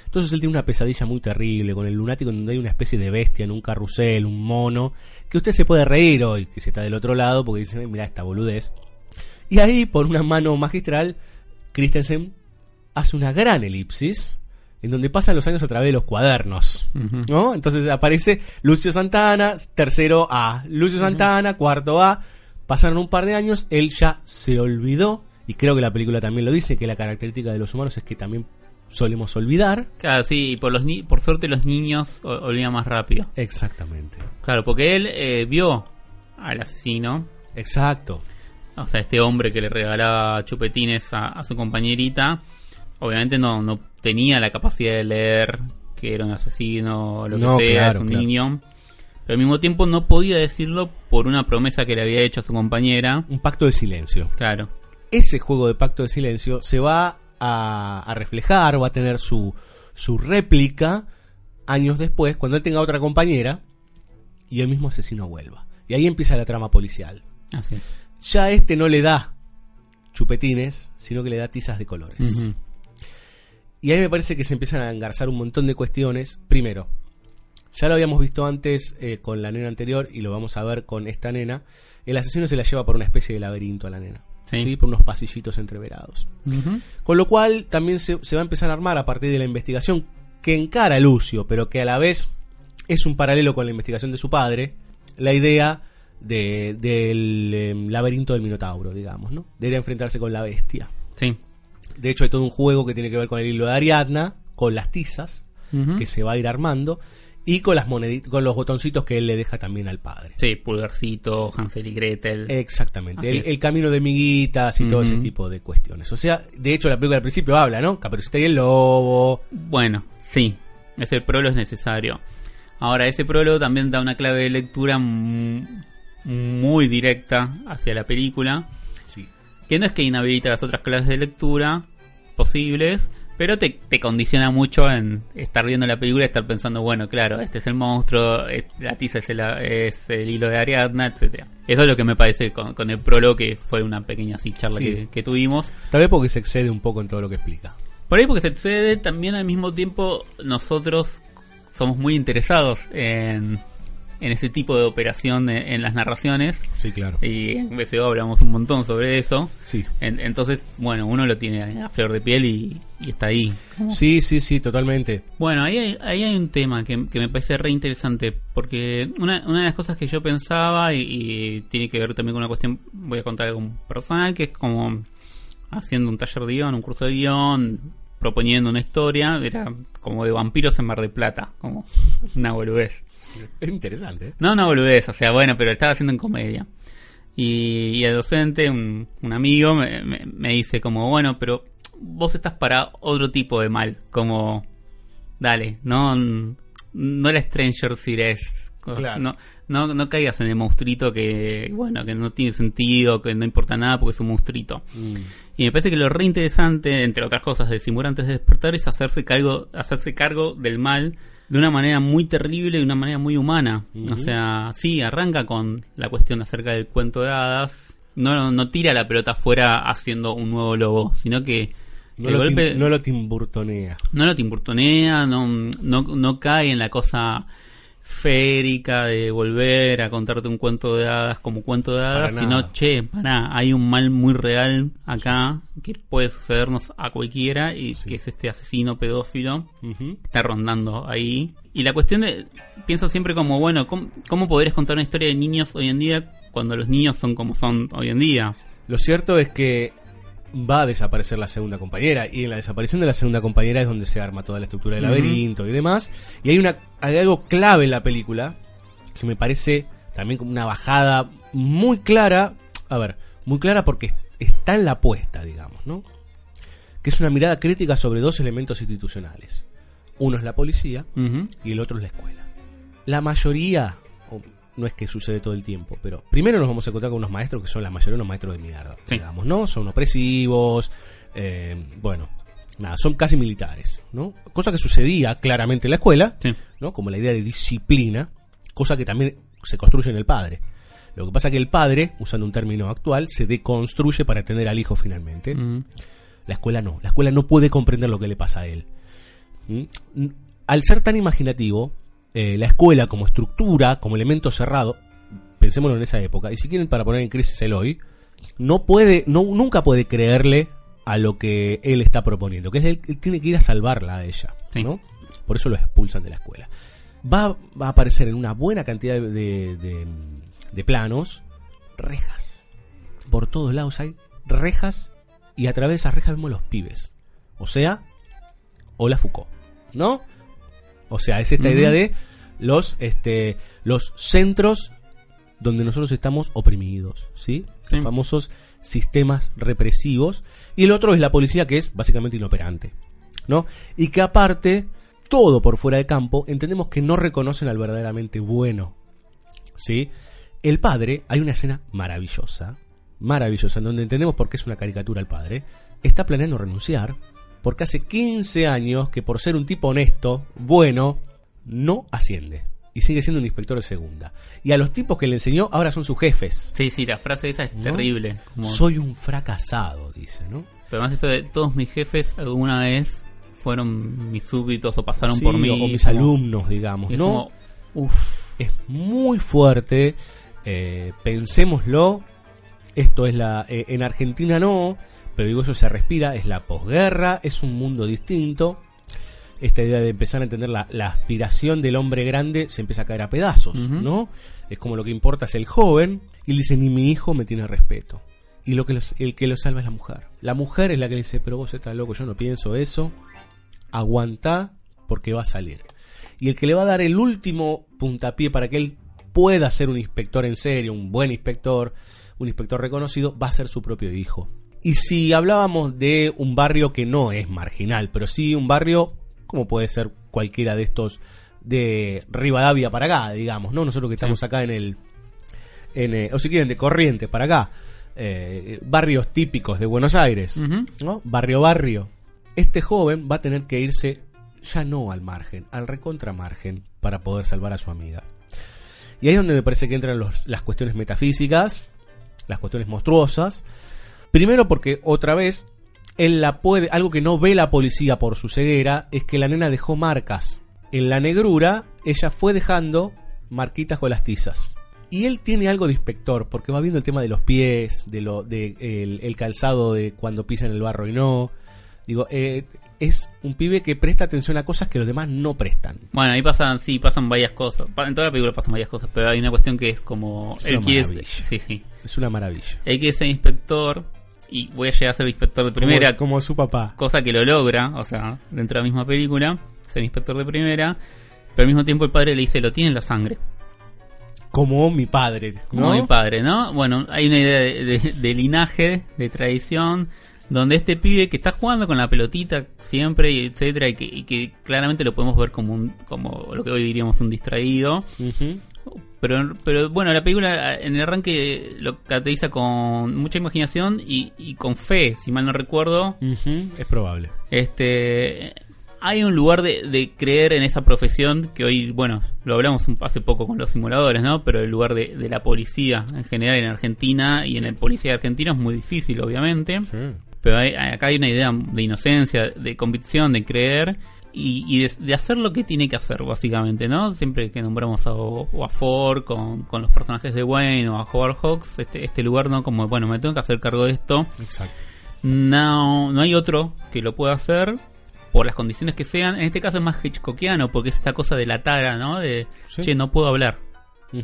Entonces él tiene una pesadilla muy terrible con el lunático en donde hay una especie de bestia en un carrusel, un mono, que usted se puede reír hoy, que se está del otro lado, porque dice, mira esta boludez. Y ahí, por una mano magistral, Christensen hace una gran elipsis, en donde pasan los años a través de los cuadernos. ¿no? Entonces aparece Lucio Santana, tercero A, Lucio Santana, cuarto A. Pasaron un par de años, él ya se olvidó, y creo que la película también lo dice, que la característica de los humanos es que también solemos olvidar. Claro, sí, y por, los ni- por suerte los niños olvidan más rápido. Exactamente. Claro, porque él eh, vio al asesino. Exacto. O sea, este hombre que le regalaba chupetines a, a su compañerita, obviamente no, no tenía la capacidad de leer que era un asesino o lo No, que sea, claro, es un claro. niño. Pero al mismo tiempo no podía decirlo por una promesa que le había hecho a su compañera. Un pacto de silencio. Claro. Ese juego de pacto de silencio se va a, a reflejar, va a tener su, su réplica años después, cuando él tenga otra compañera y el mismo asesino vuelva. Y ahí empieza la trama policial. Así es. Ya este no le da chupetines, sino que le da tizas de colores. Y ahí me parece que se empiezan a engarzar un montón de cuestiones. Primero, ya lo habíamos visto antes eh, con la nena anterior y lo vamos a ver con esta nena. El asesino se la lleva por una especie de laberinto a la nena. Sí. Por unos pasillitos entreverados. Con lo cual también se, se va a empezar a armar a partir de la investigación que encara Lucio, pero que a la vez es un paralelo con la investigación de su padre, la idea de- del em, laberinto del Minotauro, digamos, ¿no? De ir a enfrentarse con la bestia. Sí. De hecho, hay todo un juego que tiene que ver con el hilo de Ariadna, con las tizas, que se va a ir armando, y con las moneditas, con los botoncitos que él le deja también al padre. Sí, Pulgarcito, Hansel y Gretel. Exactamente. El, camino de miguitas y todo ese tipo de cuestiones. O sea, de hecho, la película al principio habla, ¿no? Caperucita y el lobo. Bueno, sí, ese prólogo es necesario. Ahora, ese prólogo también da una clave de lectura muy directa hacia la película. Sí. Que no es que inhabilita las otras claves de lectura posibles, pero te, te condiciona mucho en estar viendo la película y estar pensando, bueno, claro, este es el monstruo, es- la tiza es el, es el hilo de Ariadna, etcétera Eso es lo que me parece con, con el prólogo, que fue una pequeña así charla Sí. que, que tuvimos. Tal vez porque se excede un poco en todo lo que explica. Por ahí porque se excede también al mismo tiempo nosotros somos muy interesados en, en ese tipo de operación en, en las narraciones. Sí, claro. Y en BCO hablamos un montón sobre eso. Sí. En- entonces, bueno, uno lo tiene a flor de piel y, y está ahí. Sí, sí, sí, totalmente. Bueno, ahí hay, ahí hay un tema que, que me parece re interesante, porque una, una de las cosas que yo pensaba, y, y tiene que ver también con una cuestión, voy a contar algo personal, que es como haciendo un taller de guion, un curso de guion, proponiendo una historia, era como de vampiros en Mar de Plata, como una boludez. (laughs) Es interesante. ¿eh? No una boludez, o sea, bueno, pero estaba haciendo en comedia. Y, y el docente, un, un amigo, me, me- me dice como, bueno, pero vos estás para otro tipo de mal, como, dale, no, no la Stranger Things, Claro. no, no, no caigas en el monstruito que, bueno, que no tiene sentido, que no importa nada porque es un monstruito. Y me parece que lo re interesante, entre otras cosas, de Simura antes de despertar es hacerse cargo, hacerse cargo del mal de una manera muy terrible de una manera muy humana. Ujú. O sea, sí, arranca con la cuestión acerca del cuento de hadas. No, no tira la pelota afuera haciendo un nuevo lobo, sino que No, el lo, golpe tim- no lo timburtonea. no lo timburtonea, no, no, no cae en la cosa férica de volver a contarte un cuento de hadas como cuento de hadas, Para sino, nada. che, pará, hay un mal muy real acá que puede sucedernos a cualquiera y que es este asesino pedófilo que está rondando ahí. Y la cuestión de, pienso siempre como, bueno, ¿cómo, cómo podrías contar una historia de niños hoy en día cuando los niños son como son hoy en día? Lo cierto es que va a desaparecer la segunda compañera y en la desaparición de la segunda compañera es donde se arma toda la estructura del laberinto y demás. Y hay una hay algo clave en la película que me parece también como una bajada muy clara, a ver, muy clara porque está en la apuesta, digamos, ¿no? Que es una mirada crítica sobre dos elementos institucionales. Uno es la policía y el otro es la escuela. La mayoría, no es que sucede todo el tiempo, pero primero nos vamos a encontrar con unos maestros que son la mayoría unos maestros de mierda, Sí. digamos, ¿no? Son opresivos, eh, bueno, nada, son casi militares, ¿no? Cosa que sucedía claramente en la escuela, Sí. ¿no? Como la idea de disciplina, cosa que también se construye en el padre. Lo que pasa que el padre, usando un término actual, se deconstruye para tener al hijo finalmente. Ujú. La escuela no. La escuela no puede comprender lo que le pasa a él. ¿Mm? Al ser tan imaginativo, eh, la escuela como estructura, como elemento cerrado, pensémoslo en esa época, y si quieren para poner en crisis el hoy, no puede, no, nunca puede creerle a lo que él está proponiendo, que es él, él tiene que ir a salvarla a ella, Sí. ¿no? Por eso lo expulsan de la escuela. Va, va a aparecer en una buena cantidad de, de- de- de planos rejas. Por todos lados hay rejas y a través de esas rejas vemos los pibes. O sea, hola Foucault, ¿no? O sea, es esta idea de los, este, los centros donde nosotros estamos oprimidos, ¿sí? Sí. Los famosos sistemas represivos. Y el otro es la policía, que es básicamente inoperante, ¿no? Y que aparte, todo por fuera de campo, entendemos que no reconocen al verdaderamente bueno, ¿sí? El padre, hay una escena maravillosa, maravillosa, en donde entendemos por qué es una caricatura el padre, está planeando renunciar, porque hace 15 años que por ser un tipo honesto, bueno, no asciende. Y sigue siendo un inspector de segunda. Y a los tipos que le enseñó ahora son sus jefes. Sí, sí, la frase esa es ¿no? terrible. como- Soy un fracasado, dice, ¿no? Pero además eso de todos mis jefes alguna vez fueron mis súbditos o pasaron Sí, por mí. o mis como- alumnos, digamos, es ¿no? como, uf. es muy fuerte. eh, pensémoslo. Esto es la. eh, en Argentina no, pero digo, eso se respira. Es la posguerra, es un mundo distinto. esta idea de empezar a entender la, la aspiración del hombre grande se empieza a caer a pedazos. ¿no? Es como lo que importa es el joven, y él dice, ni mi hijo me tiene respeto. Y lo que los- el que lo salva es la mujer. La mujer es la que le dice, pero vos estás loco, yo no pienso eso, aguantá porque va a salir. Y el que le va a dar el último puntapié para que él pueda ser un inspector en serio, un buen inspector, un inspector reconocido, va a ser su propio hijo. Y si hablábamos de un barrio que no es marginal, pero sí un barrio como puede ser cualquiera de estos de Rivadavia para acá, digamos, ¿no? Nosotros que estamos acá en el en, eh, o si quieren de Corrientes para acá, eh, barrios típicos de Buenos Aires. ¿no? Barrio barrio. Este joven va a tener que irse ya no al margen, al recontra margen para poder salvar a su amiga. Y ahí es donde me parece que entran los- las cuestiones metafísicas, las cuestiones monstruosas. Primero porque otra vez él la puede, algo que no ve la policía por su ceguera es que la nena dejó marcas. En la negrura ella fue dejando marquitas con las tizas. Y él tiene algo de inspector, porque va viendo el tema de los pies, de lo, de el, el calzado de cuando pisa en el barro y no. Digo, eh, es un pibe que presta atención a cosas que los demás no prestan. Bueno, ahí pasan, sí, pasan varias cosas. En toda la película pasan varias cosas, pero hay una cuestión que es como... Es él una quiere- maravilla. sí, sí. Es una maravilla. Él quiere ser inspector y voy a llegar a ser inspector de primera. Como, como su papá. Cosa que lo logra, o sea, dentro de la misma película, ser inspector de primera. Pero al mismo tiempo el padre le dice, lo tiene en la sangre. Como mi padre. Como mi padre, ¿no? Bueno, hay una idea de, de- de linaje, de tradición, donde este pibe que está jugando con la pelotita siempre, y etcétera, y que, y que claramente lo podemos ver como un, como lo que hoy diríamos un distraído. Ujú. Pero, pero bueno, la película en el arranque lo caracteriza con mucha imaginación y, y con fe, si mal no recuerdo. Es probable. Este, hay un lugar de, de creer en esa profesión que hoy, bueno, lo hablamos un- hace poco con los simuladores, ¿no? Pero el lugar de, de la policía en general en Argentina y en el policía argentino es muy difícil, obviamente. Pero hay- acá hay una idea de inocencia, de convicción, de creer y, y de, de hacer lo que tiene que hacer, básicamente, ¿no? Siempre que nombramos a, o a Ford con, con los personajes de Wayne o a Howard Hawks, este, este lugar, ¿no? Como, bueno, me tengo que hacer cargo de esto. Exacto. No, no hay otro que lo pueda hacer por las condiciones que sean. En este caso es más Hitchcockiano porque es esta cosa de la tara, ¿no? De, Sí. che, no puedo hablar.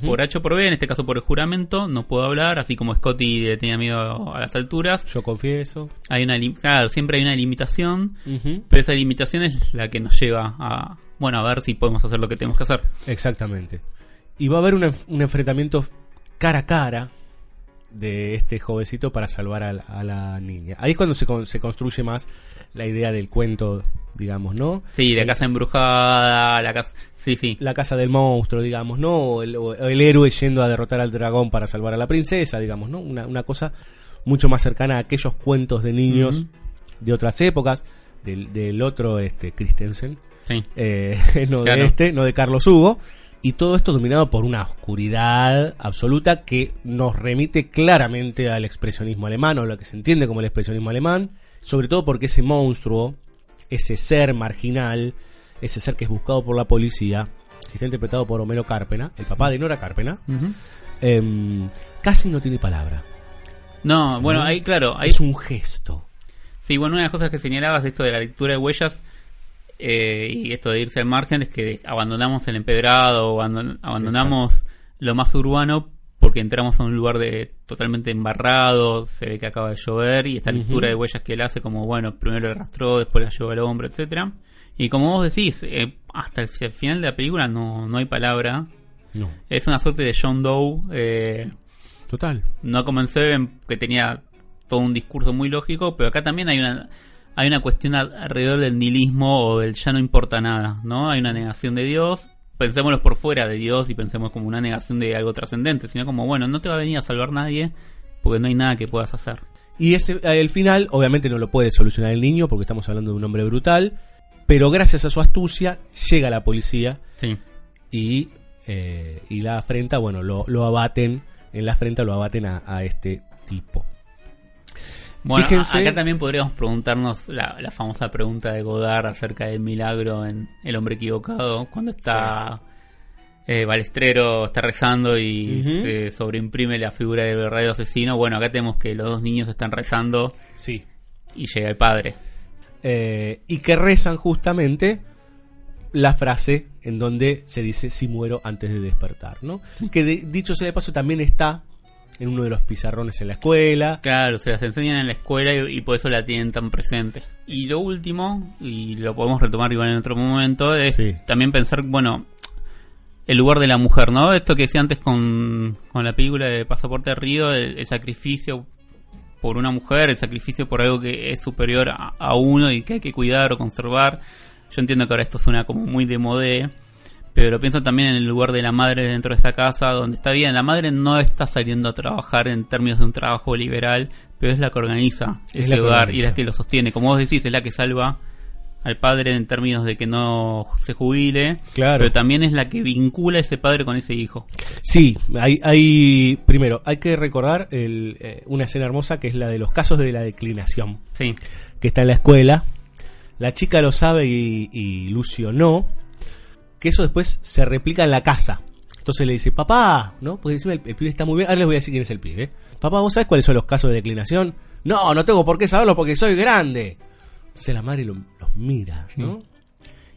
Por H o por B, en este caso por el juramento, no puedo hablar, así como Scotty le tenía miedo a las alturas. Yo confieso. Hay una claro, siempre hay una limitación, pero esa limitación es la que nos lleva a, bueno, a ver si podemos hacer lo que tenemos que hacer. Exactamente. Y va a haber un, un enfrentamiento cara a cara de este jovencito para salvar a la, a la niña. Ahí es cuando se, con- se construye más la idea del cuento, digamos, ¿no? Sí, la casa embrujada, la casa... Sí, sí. La casa del monstruo, digamos, ¿no? O el, o el héroe yendo a derrotar al dragón para salvar a la princesa, digamos, ¿no? Una, una cosa mucho más cercana a aquellos cuentos de niños de otras épocas, del, del otro, este, Christensen, Sí. eh, (laughs) no de este, no de Carlos Hugo. Y todo esto dominado por una oscuridad absoluta que nos remite claramente al expresionismo alemán, o lo que se entiende como el expresionismo alemán, sobre todo porque ese monstruo, ese ser marginal, ese ser que es buscado por la policía, que está interpretado por Homero Carpena, el papá de Nora Carpena, Ujú. em, casi no tiene palabra. No, bueno, ¿no? ahí, claro, ahí Es un gesto. Sí, bueno, una de las cosas que señalabas de esto de la lectura de huellas eh, y esto de irse al margen es que abandonamos el empedrado, abandon- abandonamos lo más urbano porque entramos a un lugar de totalmente embarrado, se ve que acaba de llover y esta lectura de huellas que él hace como, bueno, primero le arrastró, después la llevó al hombro, etcétera Y como vos decís, eh, hasta el, fi- el final de la película no, no hay palabra. No. Es una suerte de John Doe. Eh, Total. no Seven, que tenía todo un discurso muy lógico, pero acá también hay una hay una cuestión al- alrededor del nihilismo o del ya no importa nada, ¿no? Hay una negación de Dios, pensémoslo por fuera de Dios y pensemos como una negación de algo trascendente, sino como, bueno, no te va a venir a salvar nadie porque no hay nada que puedas hacer. Y ese, el final, obviamente, no lo puede solucionar el niño porque estamos hablando de un hombre brutal. Pero gracias a su astucia, llega la policía Sí. y, eh, y la afrenta, bueno, lo, lo abaten. En la afrenta lo abaten a, a este tipo. Bueno, Fíjense- acá también podríamos preguntarnos la, la famosa pregunta de Godard acerca del milagro en El hombre equivocado, cuando está eh, Balestrero está rezando y se sobreimprime la figura del verdadero asesino. Bueno, acá tenemos que los dos niños están rezando Sí. y llega el padre. Eh, y que rezan justamente la frase en donde se dice si muero antes de despertar, ¿no? Que de- dicho sea de paso también está en uno de los pizarrones en la escuela. Claro, se las enseñan en la escuela y, y por eso la tienen tan presente. Y lo último, y lo podemos retomar igual en otro momento, es también pensar, bueno, el lugar de la mujer, ¿no? Esto que decía antes con, con la película de Pasaporte de Río, el, el sacrificio por una mujer, el sacrificio por algo que es superior a, a uno y que hay que cuidar o conservar. Yo entiendo que ahora esto suena como muy de modé, pero pienso también en el lugar de la madre dentro de esta casa, donde está bien, la madre no está saliendo a trabajar en términos de un trabajo liberal, pero es la que organiza Es ese hogar y la que lo sostiene. Como vos decís, es la que salva al padre en términos de que no se jubile, Claro. pero también es la que vincula a ese padre con ese hijo. Sí, hay, hay primero, hay que recordar el, eh, una escena hermosa que es la de los casos de la declinación. Sí. Que está en la escuela. La chica lo sabe y, y Lucio no. Que eso después se replica en la casa. Entonces le dice, papá, ¿no? Porque encima el, el pibe está muy bien. Ahora les voy a decir quién es el pibe. Papá, ¿vos sabés cuáles son los casos de declinación? No, no tengo por qué saberlo porque soy grande. Entonces la madre lo- los mira, ¿no?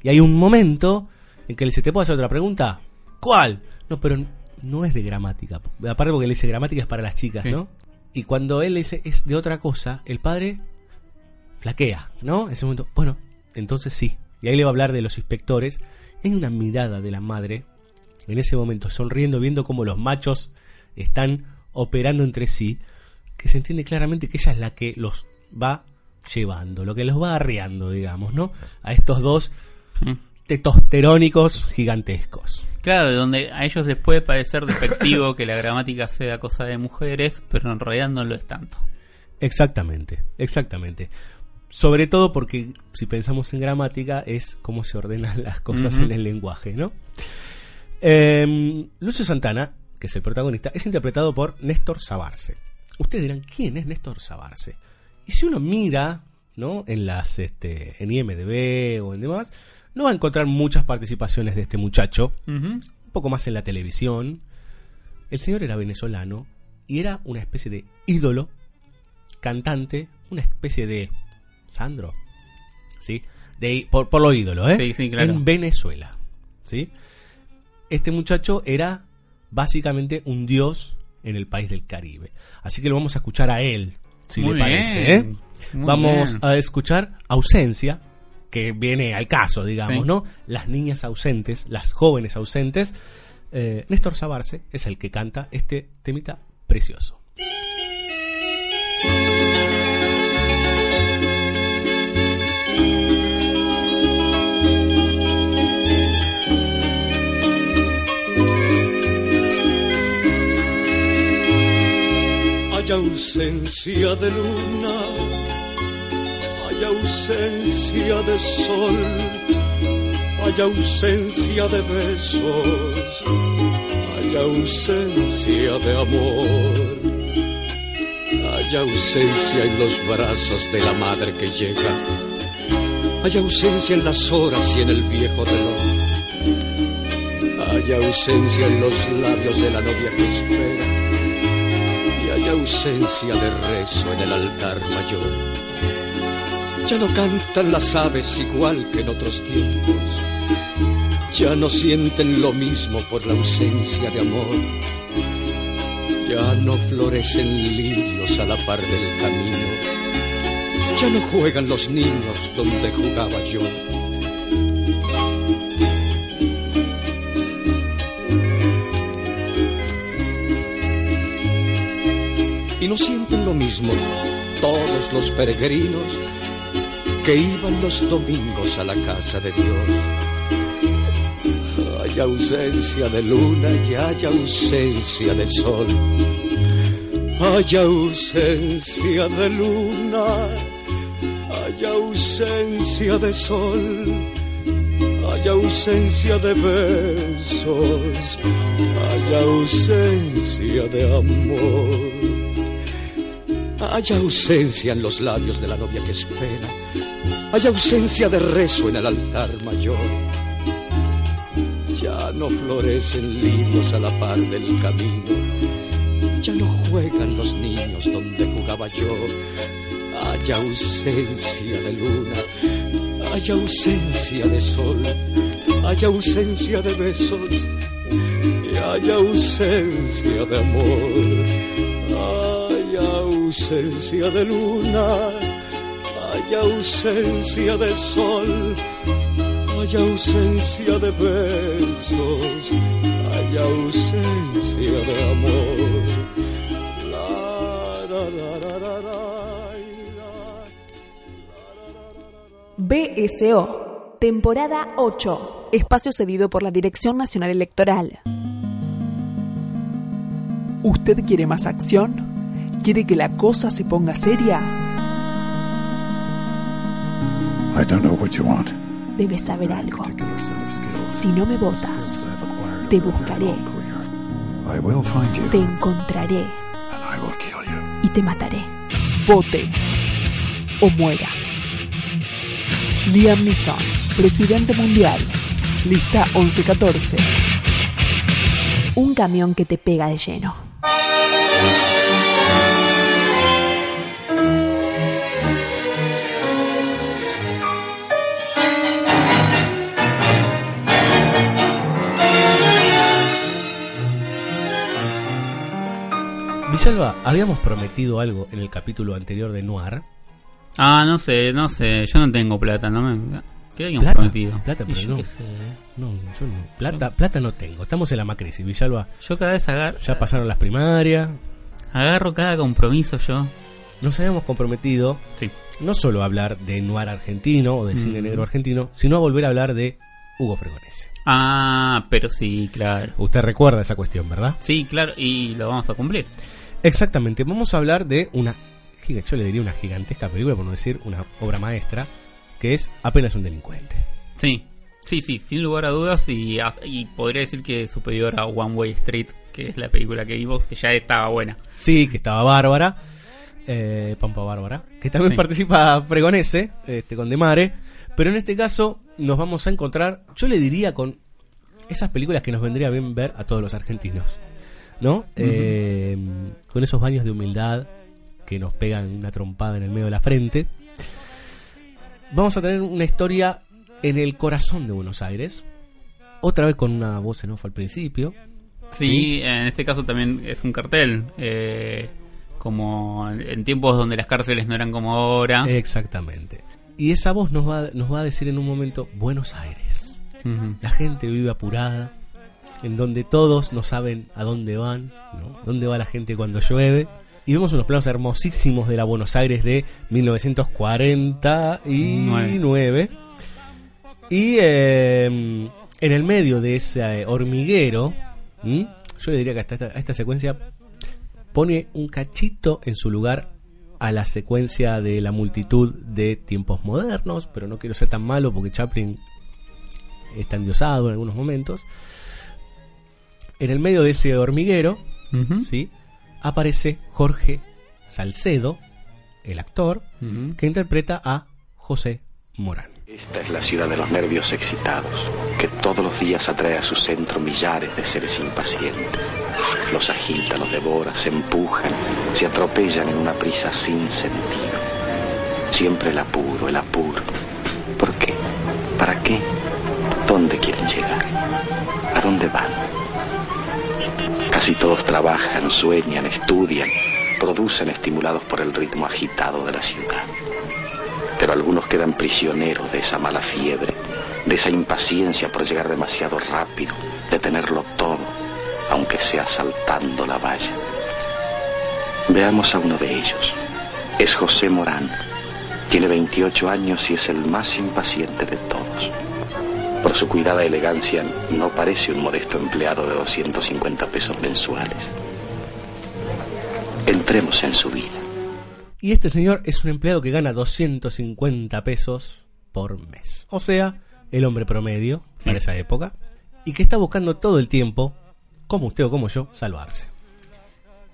Y hay un momento en que le dice, ¿te puedo hacer otra pregunta? ¿Cuál? No, pero no es de gramática. Aparte porque le dice gramática es para las chicas, Sí. ¿no? Y cuando él le dice es de otra cosa, el padre flaquea, ¿no? En ese momento, bueno, entonces sí. Y ahí le va a hablar de los inspectores. Hay una mirada de la madre en ese momento, sonriendo, viendo cómo los machos están operando entre sí, que se entiende claramente que ella es la que los va llevando, lo que los va arreando, digamos, ¿no? A estos dos testosterónicos gigantescos. Claro, de donde a ellos les puede parecer despectivo que la gramática sea cosa de mujeres, pero en realidad no lo es tanto. Exactamente, exactamente. Sobre todo porque si pensamos en gramática es cómo se ordenan las cosas en el lenguaje, ¿no? Em, Lucio Santana, que es el protagonista, es interpretado por Néstor Sabarce. Ustedes dirán, ¿quién es Néstor Sabarce? Y si uno mira, ¿no? En las, este, en IMDB o en demás, no va a encontrar muchas participaciones de este muchacho. Un poco más en la televisión. El señor era venezolano y era una especie de ídolo, cantante, una especie de Sandro, ¿sí? De, por, por lo ídolo, ¿eh? Sí, sí, claro. En Venezuela, ¿sí? Este muchacho era básicamente un dios en el país del Caribe. Así que lo vamos a escuchar a él, si Muy le parece, bien, ¿eh? Vamos bien. a escuchar Ausencia, que viene al caso, digamos, Sí. ¿no? Las niñas ausentes, las jóvenes ausentes. Eh, Néstor Sabarce es el que canta este temita precioso. Hay ausencia de luna, hay ausencia de sol, hay ausencia de besos, hay ausencia de amor, hay ausencia en los brazos de la madre que llega, hay ausencia en las horas y en el viejo reloj, hay ausencia en los labios de la novia que espera hay ausencia de rezo en el altar mayor. Ya no cantan las aves igual que en otros tiempos, ya no sienten lo mismo por la ausencia de amor, ya no florecen lirios a la par del camino, ya no juegan los niños donde jugaba yo. Y no sienten lo mismo todos los peregrinos que iban los domingos a la casa de Dios. Hay ausencia de luna y hay ausencia de sol. Hay ausencia de luna, hay ausencia de sol, hay ausencia de besos, hay ausencia de amor. Hay ausencia en los labios de la novia que espera. Hay ausencia de rezo en el altar mayor. Ya no florecen lirios a la par del camino. Ya no juegan los niños donde jugaba yo. Hay ausencia de luna. Hay ausencia de sol. hay ausencia de besos y hay ausencia de amor. Ausencia de luna, hay ausencia de sol, hay ausencia de besos, hay ausencia de amor. La. BSO, temporada 8, espacio cedido por la Dirección Nacional Electoral. ¿Usted quiere más acción? ¿Quiere que la cosa se ponga seria? I don't know what you want. Debes saber algo. Si no me votas, te buscaré, I will find you. te encontraré I will kill you. y te mataré. Vote o muera. Liam Neeson, presidente mundial. Lista 1114. Un camión que te pega de lleno. Villalba, habíamos prometido algo en el capítulo anterior de Noir. Ah, no sé, no sé. Yo no tengo plata, no me. ¿Qué habíamos ¿Plata? prometido? Plata, pero yo no. qué sé. No, yo no. Plata, plata no tengo. Estamos en la macrisis, Villalba. Yo cada vez agarro. Ya pasaron las primarias. Agarro cada compromiso yo. Nos habíamos comprometido Sí. no solo a hablar de noir argentino o de cine Mm. negro argentino, sino a volver a hablar de Hugo Fregonese. Ah, pero sí, claro. Usted recuerda esa cuestión, ¿verdad? Sí, claro, y lo vamos a cumplir. Exactamente. Vamos a hablar de una, yo le diría una gigantesca película, por no decir una obra maestra, que es Apenas un delincuente. Sí, sí, sí, sin lugar a dudas. Y, y podría decir que es superior a One Way Street, que es la película que vimos, que ya estaba buena. Sí, que estaba Bárbara, eh, Pampa Bárbara, que también Sí. participa Fregonese, este, con Demare, pero en este caso nos vamos a encontrar, yo le diría con esas películas que nos vendría bien ver a todos los argentinos, ¿no? Eh, con esos baños de humildad que nos pegan una trompada en el medio de la frente. Vamos a tener una historia en el corazón de Buenos Aires, otra vez con una voz en off al principio. Sí, en este caso también es un cartel. eh, como en tiempos donde las cárceles no eran como ahora. Exactamente. Y esa voz nos va, nos va a decir en un momento Buenos Aires. La gente vive apurada, en donde todos no saben a dónde van, ¿no? dónde va la gente cuando llueve. Y vemos unos planos hermosísimos de la Buenos Aires de 1949. Y eh, en el medio de ese eh, hormiguero, ¿m? yo le diría que hasta esta, esta secuencia pone un cachito en su lugar a la secuencia de la multitud de tiempos modernos, pero no quiero ser tan malo porque Chaplin está endiosado en algunos momentos. En el medio de ese hormiguero. ¿sí? aparece Jorge Salcedo, el actor, que interpreta a José Morán. Esta es la ciudad de los nervios excitados, que todos los días atrae a su centro millares de seres impacientes. Los agita, los devora, se empujan, se atropellan en una prisa sin sentido. Siempre el apuro, el apuro. ¿Por qué? ¿Para qué? ¿Dónde quieren llegar? ¿A dónde van? Casi todos trabajan, sueñan, estudian, producen estimulados por el ritmo agitado de la ciudad pero algunos quedan prisioneros de esa mala fiebre, de esa impaciencia por llegar demasiado rápido, de tenerlo todo, aunque sea saltando la valla. Veamos a uno de ellos. Es José Morán. Tiene 28 años y es el más impaciente de todos. Por su cuidada elegancia no parece un modesto empleado de 250 pesos mensuales. Entremos en su vida. Y este señor es un empleado que gana 250 pesos por mes. O sea, el hombre promedio para esa época. Y que está buscando todo el tiempo, como usted o como yo, salvarse.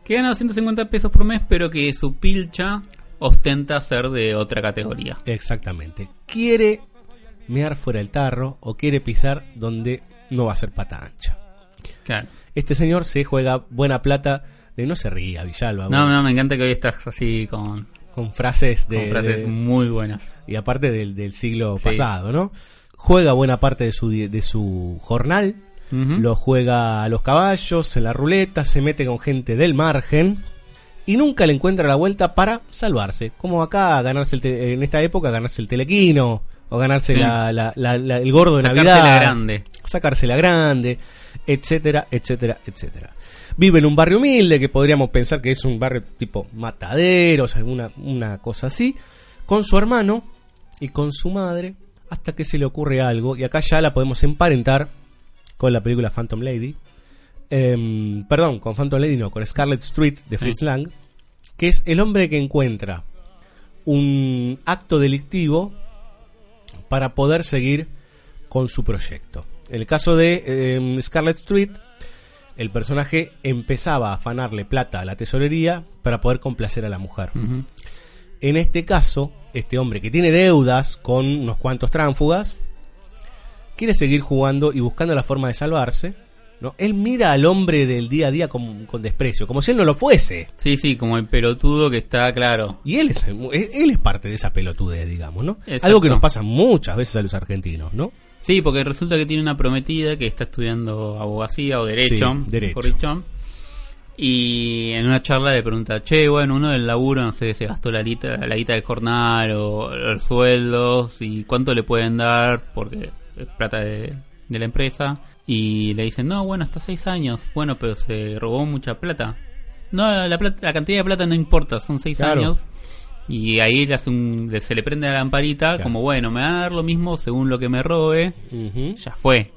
Que gana 250 pesos por mes, pero que su pilcha ostenta ser de otra categoría. Exactamente. Quiere mear fuera el tarro o quiere pisar donde no va a ser pata ancha. Claro. Este señor se juega buena plata de no se ría, Villalba. No, bueno, no, me encanta que hoy estás así con, con frases de, con frases de- muy buenas. y aparte del, del siglo Sí. pasado, ¿no? juega buena parte de su, de su jornal, lo juega a los caballos, en la ruleta, se mete con gente del margen y nunca le encuentra la vuelta para salvarse. Como acá, ganarse el en esta época, ganarse el telequino o ganarse Sí. la- la- la- la- el gordo de Sacársela Navidad. grande. Sacársela grande, etcétera, etcétera, etcétera. Vive en un barrio humilde que podríamos pensar que es un barrio tipo mataderos, alguna una cosa así, con su hermano y con su madre, hasta que se le ocurre algo, y acá ya la podemos emparentar con la película Phantom Lady. Em, perdón, con Phantom Lady no, con Scarlet Street de Sí. Fritz Lang, que es el hombre que encuentra un acto delictivo para poder seguir con su proyecto. En el caso de em, Scarlet Street, el personaje empezaba a afanarle plata a la tesorería para poder complacer a la mujer. En este caso, este hombre que tiene deudas con unos cuantos tránfugas, quiere seguir jugando y buscando la forma de salvarse. ¿No? Él mira al hombre del día a día con, con desprecio, como si él no lo fuese. Sí, sí, como el pelotudo que está claro. Y él es, él es parte de esa pelotudez, digamos, ¿no? Exacto. Algo que nos pasa muchas veces a los argentinos, ¿no? Sí, porque resulta que tiene una prometida que está estudiando abogacía o derecho, Sí, derecho. Y en una charla le pregunta, che, bueno, uno del laburo, no sé, se gastó la guita, la guita del jornal o los sueldos y cuánto le pueden dar porque es plata de, de la empresa. Y le dicen, no, bueno, hasta seis años. Bueno, pero se robó mucha plata. No, la, plata- la cantidad de plata no importa, son seis Claro. años. Y ahí le hace un- se le prende la lamparita, Claro. como bueno, me va a dar lo mismo según lo que me robe. Ya fue.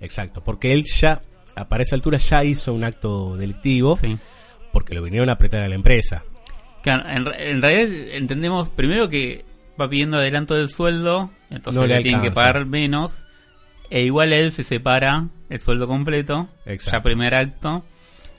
Exacto, porque él ya, a- para esa altura, ya hizo un acto delictivo Sí. porque lo vinieron a apretar a la empresa. Claro, en, en realidad entendemos primero que va pidiendo adelanto del sueldo, entonces No le le tienen que pagar menos. E igual él se separa el sueldo completo, Exacto. ya primer acto.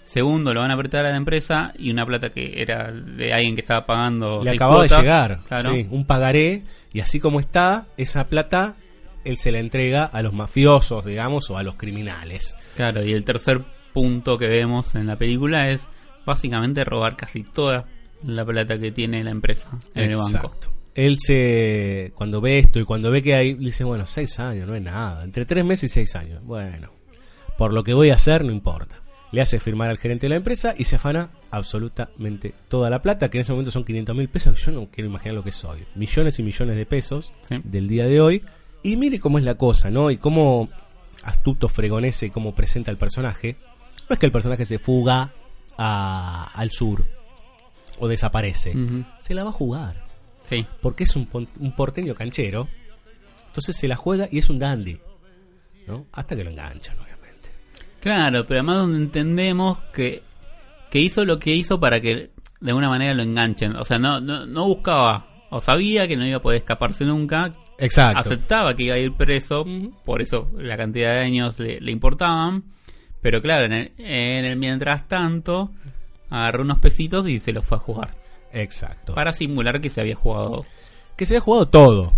Segundo, lo van a apretar a la empresa y una plata que era de alguien que estaba pagando. Le seis acababa cuotas, de llegar, claro. sí, un pagaré, y así como está, esa plata él se la entrega a los mafiosos, digamos, o a los criminales. Claro, y el tercer punto que vemos en la película es básicamente robar casi toda la plata que tiene la empresa en el banco. Él se, cuando ve esto y cuando ve que hay, dice, bueno, seis años, no es nada, entre tres meses y seis años, bueno, por lo que voy a hacer no importa. Le hace firmar al gerente de la empresa y se afana absolutamente toda la plata, que en ese momento son 500 mil pesos, yo no quiero imaginar lo que soy. Millones y millones de pesos Sí. del día de hoy. Y mire cómo es la cosa, ¿no? Y cómo astuto fregonese y cómo presenta el personaje. No es que el personaje se fuga a- al sur o desaparece. Se la va a jugar. Sí. Porque es un porteño canchero. Entonces se la juega y es un dandy. ¿no? Hasta que lo enganchan, obviamente. Claro, pero además donde entendemos que, que hizo lo que hizo para que de alguna manera lo enganchen. O sea, no, no, no buscaba, o sabía que no iba a poder escaparse nunca. Exacto. Aceptaba que iba a ir preso, por eso la cantidad de años le, le importaban. Pero claro, en el, en el mientras tanto, agarró unos pesitos y se los fue a jugar. Exacto. Para simular que se había jugado. Que se haya jugado todo.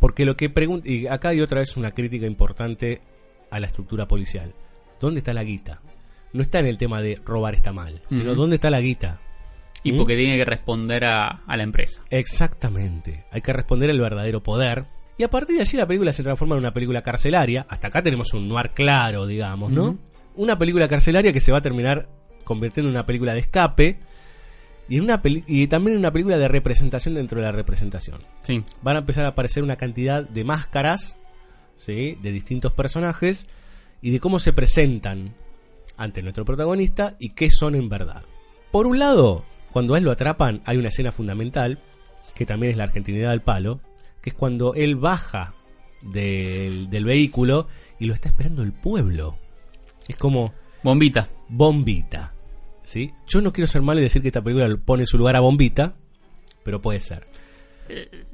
Porque lo que pregunta. Y acá hay otra vez una crítica importante a la estructura policial. ¿Dónde está la guita? No está en el tema de robar está mal, sino. ¿dónde está la guita? Y ¿Mm? porque tiene que responder a, a la empresa. Exactamente. Hay que responder al verdadero poder. Y a partir de allí la película se transforma en una película carcelaria. Hasta acá tenemos un noir claro, digamos, ¿no? Una película carcelaria que se va a terminar convirtiendo en una película de escape. Y, en una peli- y también en una película de representación dentro de la representación. Sí. Van a empezar a aparecer una cantidad de máscaras, ¿sí? De distintos personajes. Y de cómo se presentan ante nuestro protagonista y qué son en verdad. Por un lado, cuando a él lo atrapan, hay una escena fundamental, que también es la argentinidad del palo, que es cuando él baja del, del vehículo y lo está esperando el pueblo. Es como... Bombita. Bombita. ¿Sí? Yo no quiero ser malo y decir que esta película pone en su lugar a Bombita, pero puede ser.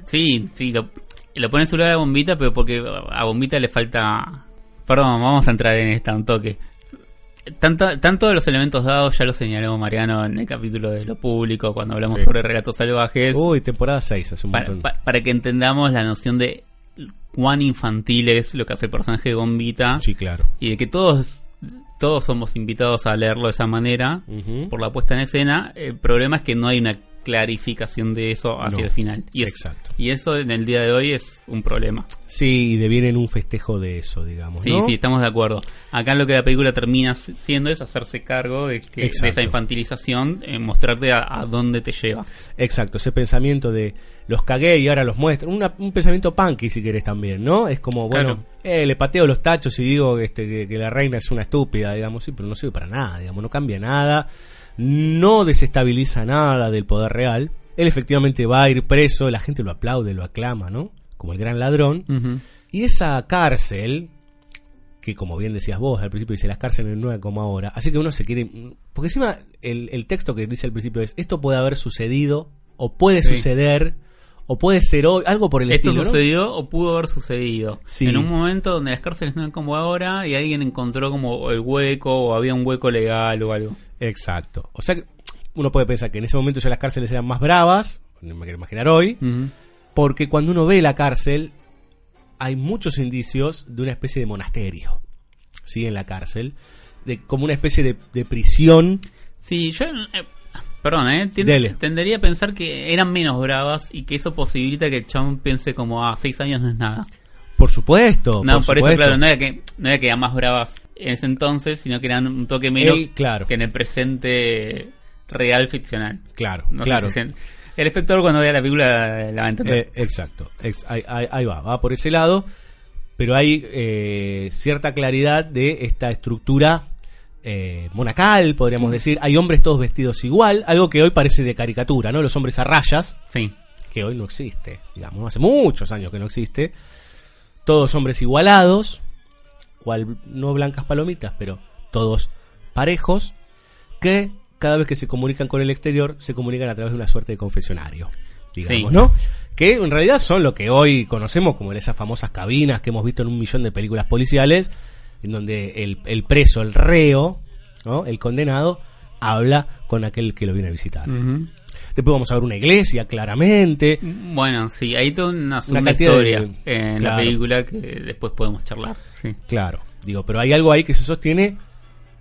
Sí, sí, lo, lo pone en su lugar a Bombita, pero porque a Bombita le falta... Perdón, vamos a entrar en esta un toque. Tanto, tanto de los elementos dados ya lo señaló Mariano en el capítulo de lo público, cuando hablamos Sí. sobre relatos salvajes. Uy, temporada 6 hace un para, montón. pa- para que entendamos la noción de cuán infantil es lo que hace el personaje de Bombita. Sí, claro. Y de que todos, todos somos invitados a leerlo de esa manera, por la puesta en escena. El problema es que no hay una clarificación de eso hacia No, el final. Y es- exacto. Y eso en el día de hoy es un problema. Sí, y deviene en un festejo de eso, digamos. Sí, ¿no? sí, estamos de acuerdo. Acá lo que la película termina siendo es hacerse cargo de, que, de esa infantilización, eh, mostrarte a, a dónde te lleva. Exacto, ese pensamiento de los cagué y ahora los muestro. Una- un pensamiento punky, si querés también, ¿no? Es como, bueno, Claro. eh, le pateo los tachos y digo este, que, que la reina es una estúpida, digamos, sí, pero no sirve para nada, digamos, no cambia nada, no desestabiliza nada del poder real. Él efectivamente va a ir preso, la gente lo aplaude, lo aclama, ¿no? Como el gran ladrón. Y esa cárcel, que como bien decías vos al principio, dice las cárceles no como ahora, así que uno se quiere... Porque encima el, el texto que dice al principio es, esto puede haber sucedido, o puede Sí. suceder, o puede ser hoy, algo por el Esto estilo, ¿no? sucedió o pudo haber sucedido. Sí. En un momento donde las cárceles no eran como ahora y alguien encontró como el hueco o había un hueco legal o algo. Exacto. O sea, que uno puede pensar que en ese momento ya las cárceles eran más bravas, no me quiero imaginar hoy, porque cuando uno ve la cárcel, hay muchos indicios de una especie de monasterio, ¿sí? En la cárcel, de, como una especie de, de prisión. Sí, yo... eh, perdón, ¿eh? Tendería a pensar que eran menos bravas y que eso posibilita que chabón piense como, ah, seis años no es nada. Por supuesto. No, por, por, eso, claro, no era, que, no era que eran más bravas en ese entonces, sino que eran un toque menos Él, claro. que en el presente real ficcional. Claro, No claro. si el espectador cuando vea la película la va a entender. Eh, exacto, ex- ahí, ahí- ahí va, va por ese lado, pero hay eh, cierta claridad de esta estructura eh, monacal, podríamos decir. Hay hombres todos vestidos igual, algo que hoy parece de caricatura, ¿no? Los hombres a rayas, Sí. que hoy no existe, digamos, hace muchos años que no existe. Todos hombres igualados, cual no blancas palomitas, pero todos parejos, que cada vez que se comunican con el exterior se comunican a través de una suerte de confesionario, digamos, Sí. ¿no? Que en realidad son lo que hoy conocemos como esas famosas cabinas que hemos visto en un millón de películas policiales, en donde el, el preso, el reo, ¿no? el condenado, habla con aquel que lo viene a visitar. Después vamos a ver una iglesia, claramente. Bueno, sí, hay toda una cantidad de- historia en la película que después podemos charlar. Sí. Claro, digo, pero hay algo ahí que se sostiene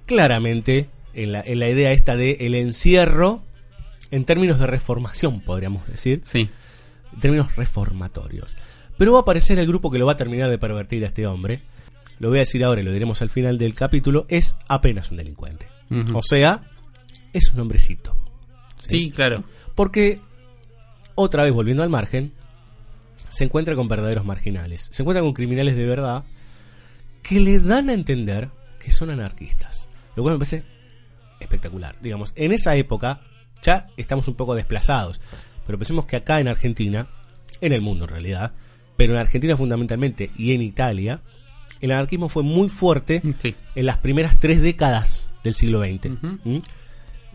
claramente en la, en la idea esta de el encierro en términos de reformación, podríamos decir. Sí. En términos reformatorios. Pero va a aparecer el grupo que lo va a terminar de pervertir a este hombre. Lo voy a decir ahora y lo diremos al final del capítulo. Es apenas un delincuente. O sea, es un hombrecito. Sí, claro. Porque, otra vez volviendo al margen, se encuentra con verdaderos marginales. Se encuentra con criminales de verdad que le dan a entender que son anarquistas. Lo cual me parece espectacular. Digamos, en esa época ya estamos un poco desplazados. Pero pensemos que acá en Argentina, en el mundo en realidad, pero en Argentina fundamentalmente y en Italia, el anarquismo fue muy fuerte Sí. en las primeras tres décadas del siglo XX. ¿Mm?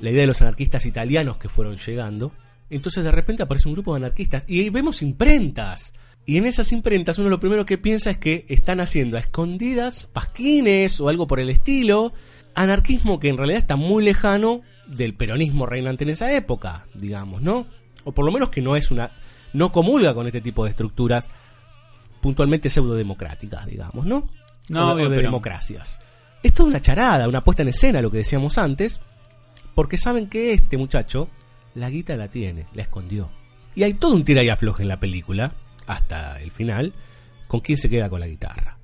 La idea de los anarquistas italianos que fueron llegando. Entonces de repente aparece un grupo de anarquistas y ahí vemos imprentas. Y en esas imprentas uno lo primero que piensa es que están haciendo a escondidas pasquines o algo por el estilo. Anarquismo que en realidad está muy lejano del peronismo reinante en esa época, digamos, ¿no? O por lo menos que no es una... no comulga con este tipo de estructuras puntualmente pseudodemocráticas, digamos, ¿no? No, o, obvio, o de pero- democracias. Es toda una charada, una puesta en escena, lo que decíamos antes, porque saben que este muchacho la guita la tiene, la escondió. Y hay todo un tira y afloje en la película, hasta el final, con quién se queda con la guitarra.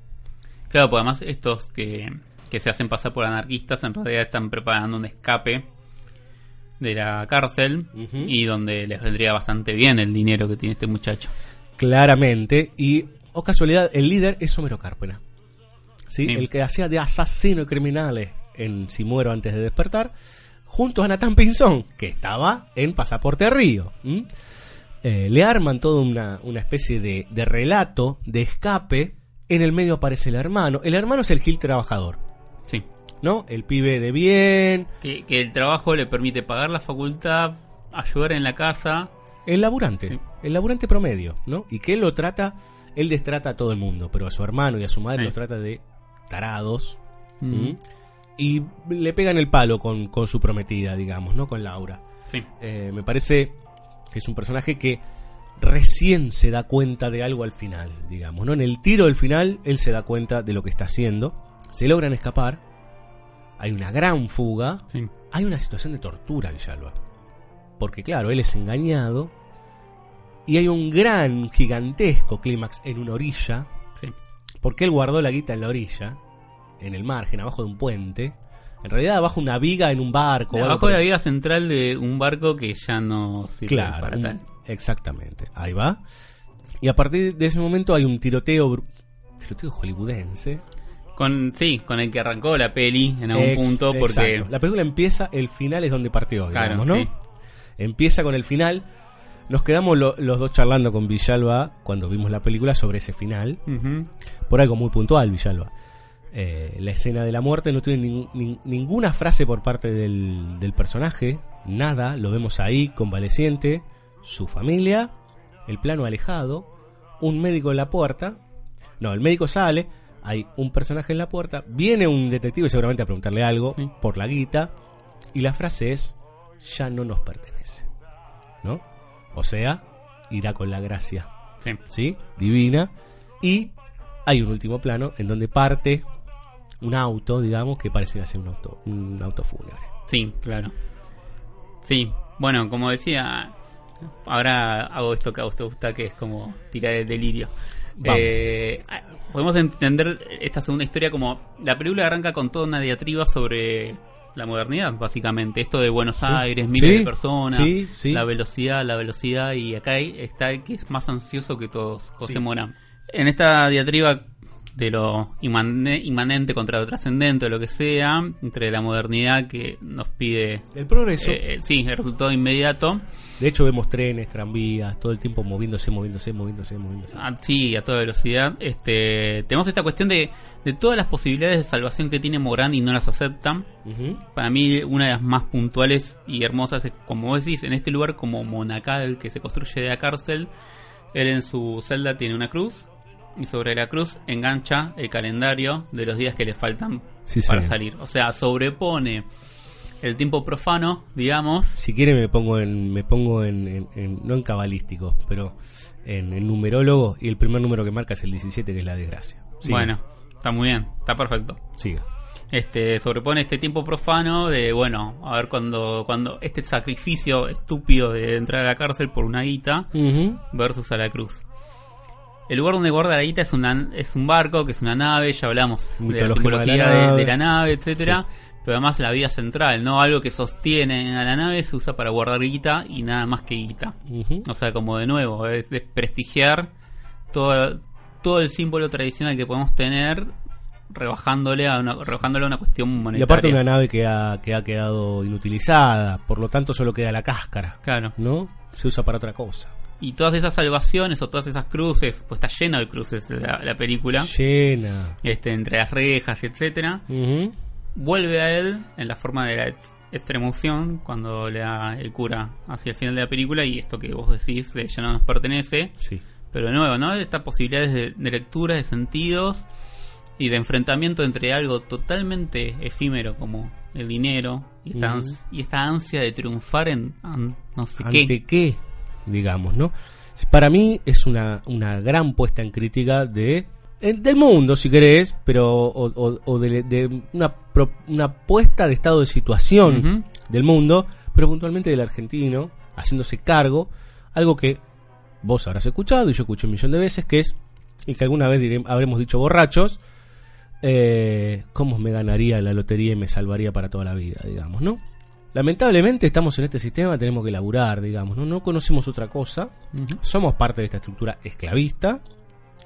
Claro, pues además estos que, que se hacen pasar por anarquistas en realidad están preparando un escape de la cárcel y donde les vendría bastante bien el dinero que tiene este muchacho. Claramente, y, o casualidad, el líder es Homero Cárpena. ¿sí? El que hacía de asesino y criminales en Si muero antes de despertar, junto a Nathan Pinzón, que estaba en Pasaporte Río. Eh, le arman toda una, una especie de, de relato, de escape. En el medio aparece el hermano. El hermano es el Gil trabajador, Sí. ¿no? El pibe de bien, Que, que el trabajo le permite pagar la facultad, ayudar en la casa. El laburante, Sí. el laburante promedio, ¿no? Y que él lo trata, él destrata a todo el mundo, pero a su hermano y a su madre los trata de tarados. Mm. Y le pegan el palo con, con su prometida, digamos, ¿no? Con Laura. Sí. Eh, me parece que es un personaje que recién se da cuenta de algo al final, digamos, ¿no? En el tiro del final, él se da cuenta de lo que está haciendo. Se logran escapar. Hay una gran fuga. Sí. Hay una situación de tortura, Villalba. porque claro, él es engañado, y hay un gran, gigantesco clímax en una orilla, Sí. porque él guardó la guita en la orilla, en el margen, abajo de un puente, en realidad abajo una viga en un barco. Abajo por de la viga central de un barco que ya no sirve Claro, para un- tal. exactamente, ahí va. Y a partir de ese momento hay un tiroteo, tiroteo hollywoodense. Con, sí, con el que arrancó la peli en algún Ex- punto, porque exacto. La película empieza, el final es donde partió, Claro, digamos, ¿no? sí. Empieza con el final. Nos quedamos lo- los dos charlando con Villalba cuando vimos la película sobre ese final. Por algo muy puntual, Villalba. Eh, la escena de la muerte no tiene nin- nin- ninguna frase por parte del, del personaje, nada, lo vemos ahí, convaleciente, su familia, el plano alejado, un médico en la puerta, no, el médico sale, hay un personaje en la puerta, viene un detective seguramente a preguntarle algo por la guita, y la frase es, ya no nos pertenece, ¿no? O sea, irá con la gracia, Sí. ¿sí? Divina, y hay un último plano en donde parte un auto, digamos, que parece ser un auto, un auto fúnebre. Sí, claro. Sí, bueno, como decía, ahora hago esto que a usted gusta, que es como tirar el delirio. Eh, podemos entender esta segunda historia como la película arranca con toda una diatriba sobre la modernidad, básicamente. Esto de Buenos Sí. Aires, miles Sí, de personas, sí, la velocidad, la velocidad, y acá está el que es más ansioso que todos, José. Morán. En esta diatriba de lo inmane- inmanente contra lo trascendente o lo que sea, entre la modernidad que nos pide El progreso. eh, eh, sí, el resultado inmediato. De hecho, vemos trenes, tranvías, todo el tiempo moviéndose, moviéndose, moviéndose, moviéndose. Ah, sí, a toda velocidad. Este, tenemos esta cuestión de, de todas las posibilidades de salvación que tiene Morán y no las aceptan. Ujú. Para mí, una de las más puntuales y hermosas es, como vos decís, en este lugar como monacal que se construye de la cárcel, él en su celda tiene una cruz y sobre la cruz engancha el calendario de los días que le faltan Sí, para salir. O sea, sobrepone el tiempo profano, digamos, Si quiere me pongo en, me pongo en, en- en- no en cabalístico, pero en, en numerólogo y el primer número que marca es el 17, que es la desgracia. Siga. Bueno, está muy bien, está perfecto. Siga. Este sobrepone este tiempo profano de bueno, a ver cuando cuando este sacrificio estúpido de entrar a la cárcel por una guita Ujú. versus a la cruz. El lugar donde guarda la guita es una es un barco, que es una nave, ya hablamos de la simbología de la nave. de la nave, etcétera, pero además la vía central, no algo que sostiene a la nave se usa para guardar guita y nada más que guita. Ujú. O sea, como de nuevo, es desprestigiar todo, todo el símbolo tradicional que podemos tener, rebajándole a una, rebajándole a una cuestión monetaria. Y aparte una nave que ha, que ha quedado inutilizada, por lo tanto solo queda la cáscara. Claro. ¿No? Se usa para otra cosa. Y todas esas salvaciones o todas esas cruces, pues está lleno de cruces la, la película, Llena. este, entre las rejas, etcétera. Ujú. Vuelve a él en la forma de la ex- extremoción cuando le da el cura hacia el final de la película y esto que vos decís de ya no nos pertenece. Sí. Pero de nuevo, ¿no? Estas posibilidades de, de lectura, de sentidos y de enfrentamiento entre algo totalmente efímero como el dinero y esta, ans- y esta ansia de triunfar en, no sé ¿Ante qué. qué? Digamos, ¿no? Para mí es una, una gran puesta en crítica de eh, del mundo, si querés, pero o, o- o de, de una, pro- una puesta de estado de situación del mundo, pero puntualmente del argentino, haciéndose cargo, algo que vos habrás escuchado y yo escuché un millón de veces, que es, y que alguna vez diré- habremos dicho borrachos, eh, cómo me ganaría la lotería y me salvaría para toda la vida, digamos, ¿no? Lamentablemente estamos en este sistema, tenemos que laburar, digamos, ¿no? No conocemos otra cosa, somos parte de esta estructura esclavista,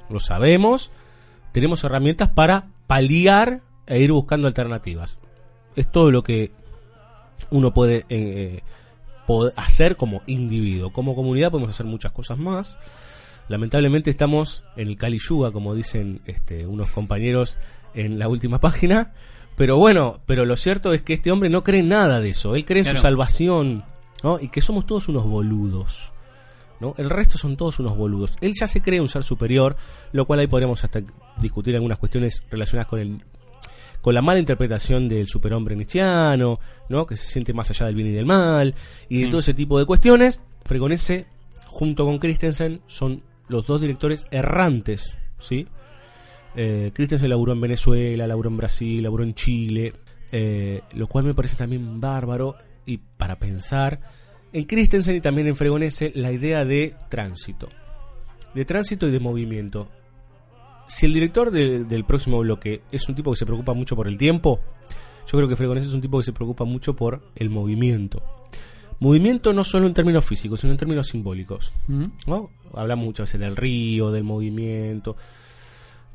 lo sabemos, tenemos herramientas para paliar e ir buscando alternativas. Es todo lo que uno puede eh, hacer como individuo. Como comunidad podemos hacer muchas cosas más. Lamentablemente estamos en el Kali Yuga, como dicen este, unos compañeros en la última (laughs) página. Pero bueno, pero lo cierto es que este hombre no cree en nada de eso. Él cree en Claro. su salvación, ¿no? Y que somos todos unos boludos. ¿no? El resto son todos unos boludos. Él ya se cree un ser superior, lo cual ahí podríamos hasta discutir algunas cuestiones relacionadas con el con la mala interpretación del superhombre nietzscheano, ¿no? que se siente más allá del bien y del mal, y de Sí. todo ese tipo de cuestiones. Fregonese, junto con Christensen, son los dos directores errantes, ¿sí? Eh, Christensen laburó en Venezuela, laburó en Brasil, laburó en Chile, eh, lo cual me parece también bárbaro y para pensar en Christensen y también en Fregonese la idea de tránsito. De tránsito y de movimiento. Si el director de- del próximo bloque es un tipo que se preocupa mucho por el tiempo, yo creo que Fregonese es un tipo que se preocupa mucho por el movimiento. Movimiento no solo en términos físicos, sino en términos simbólicos. ¿no? Hablamos muchas veces del río, del movimiento.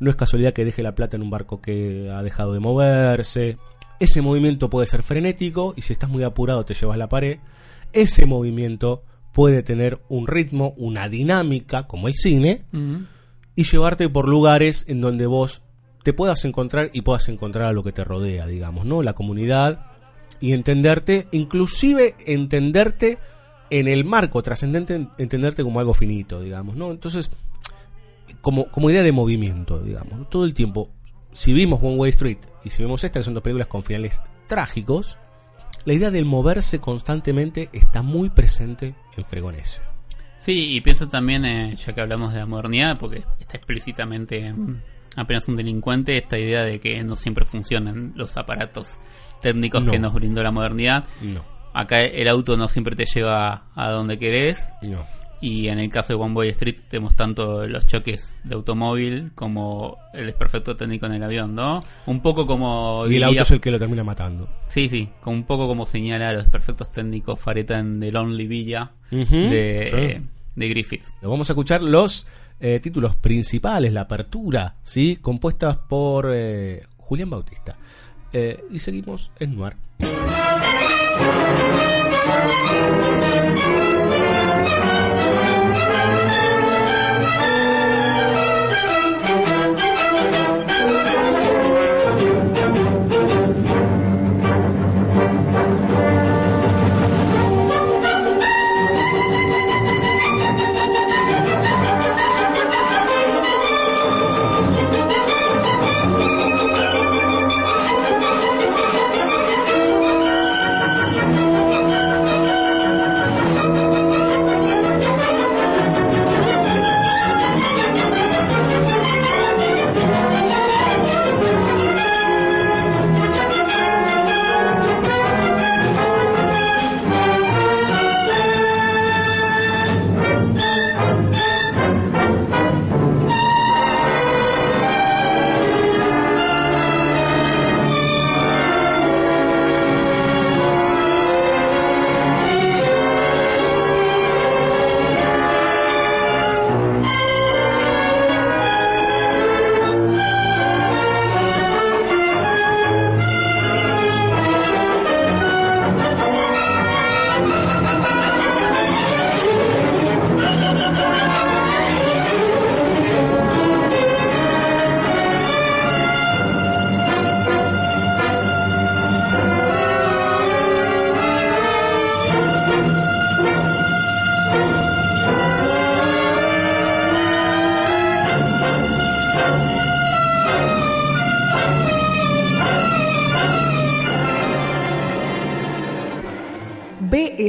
No es casualidad que deje la plata en un barco que ha dejado de moverse. Ese movimiento puede ser frenético y si estás muy apurado te llevas la pared. Ese movimiento puede tener un ritmo, una dinámica, como el cine, y llevarte por lugares en donde vos te puedas encontrar y puedas encontrar a lo que te rodea, digamos, ¿no? La comunidad y entenderte, inclusive entenderte en el marco trascendente, entenderte como algo finito, digamos, ¿no? Entonces, como, como idea de movimiento, digamos, ¿no? todo el tiempo, si vimos One Way Street y si vemos esta, que son dos películas con finales trágicos, la idea del moverse constantemente está muy presente en Fregonese. Sí, y pienso también, eh, ya que hablamos de la modernidad, porque está explícitamente apenas un delincuente, esta idea de que no siempre funcionan los aparatos técnicos No. que nos brindó la modernidad. No. Acá el auto no siempre te lleva a donde querés. No. Y en el caso de One Boy Street tenemos tanto los choques de automóvil como el desperfecto técnico en el avión, ¿no? Un poco como... Y el diría- auto es el que lo termina matando. Sí, sí, como un poco como señala los desperfectos técnicos Fareta en The Lonely Villa de, sí. de Griffith. Vamos a escuchar los eh, títulos principales, la apertura, ¿sí? compuestas por eh, Julián Bautista. Eh, y seguimos en Noir.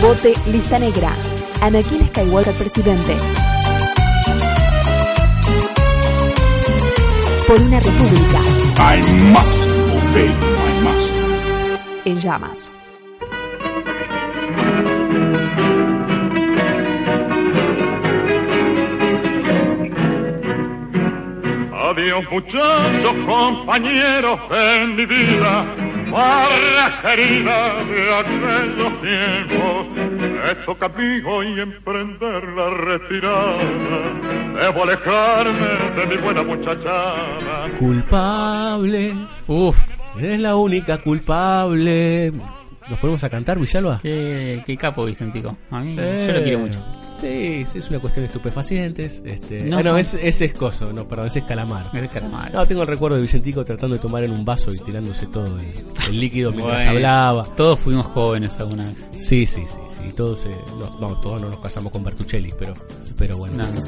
Vote lista negra. Anakin Skywalker presidente. Por una república I must obey my master. en llamas. Adiós muchachos, compañeros de mi vida, barra querida de aquellos tiempos. A mí hoy emprender la retirada, debo alejarme de mi buena muchachada. Culpable. Uf. Eres la única culpable. ¿Nos ponemos a cantar, Villalba? Qué, qué capo, Vicentico. A mí, Eh, yo lo quiero mucho. Sí, sí, es una cuestión de estupefacientes. Este, No. ah, no, es, ese es coso, no, perdón, ese es calamar. Es calamar. No, tengo el recuerdo de Vicentico tratando de tomar en un vaso y tirándose todo el, el líquido mientras Bueno, hablaba. Todos fuimos jóvenes alguna vez. Sí, sí, sí, sí. Todos, eh, no, no, todos no nos casamos con Bertuccelli, pero, pero bueno. No, no.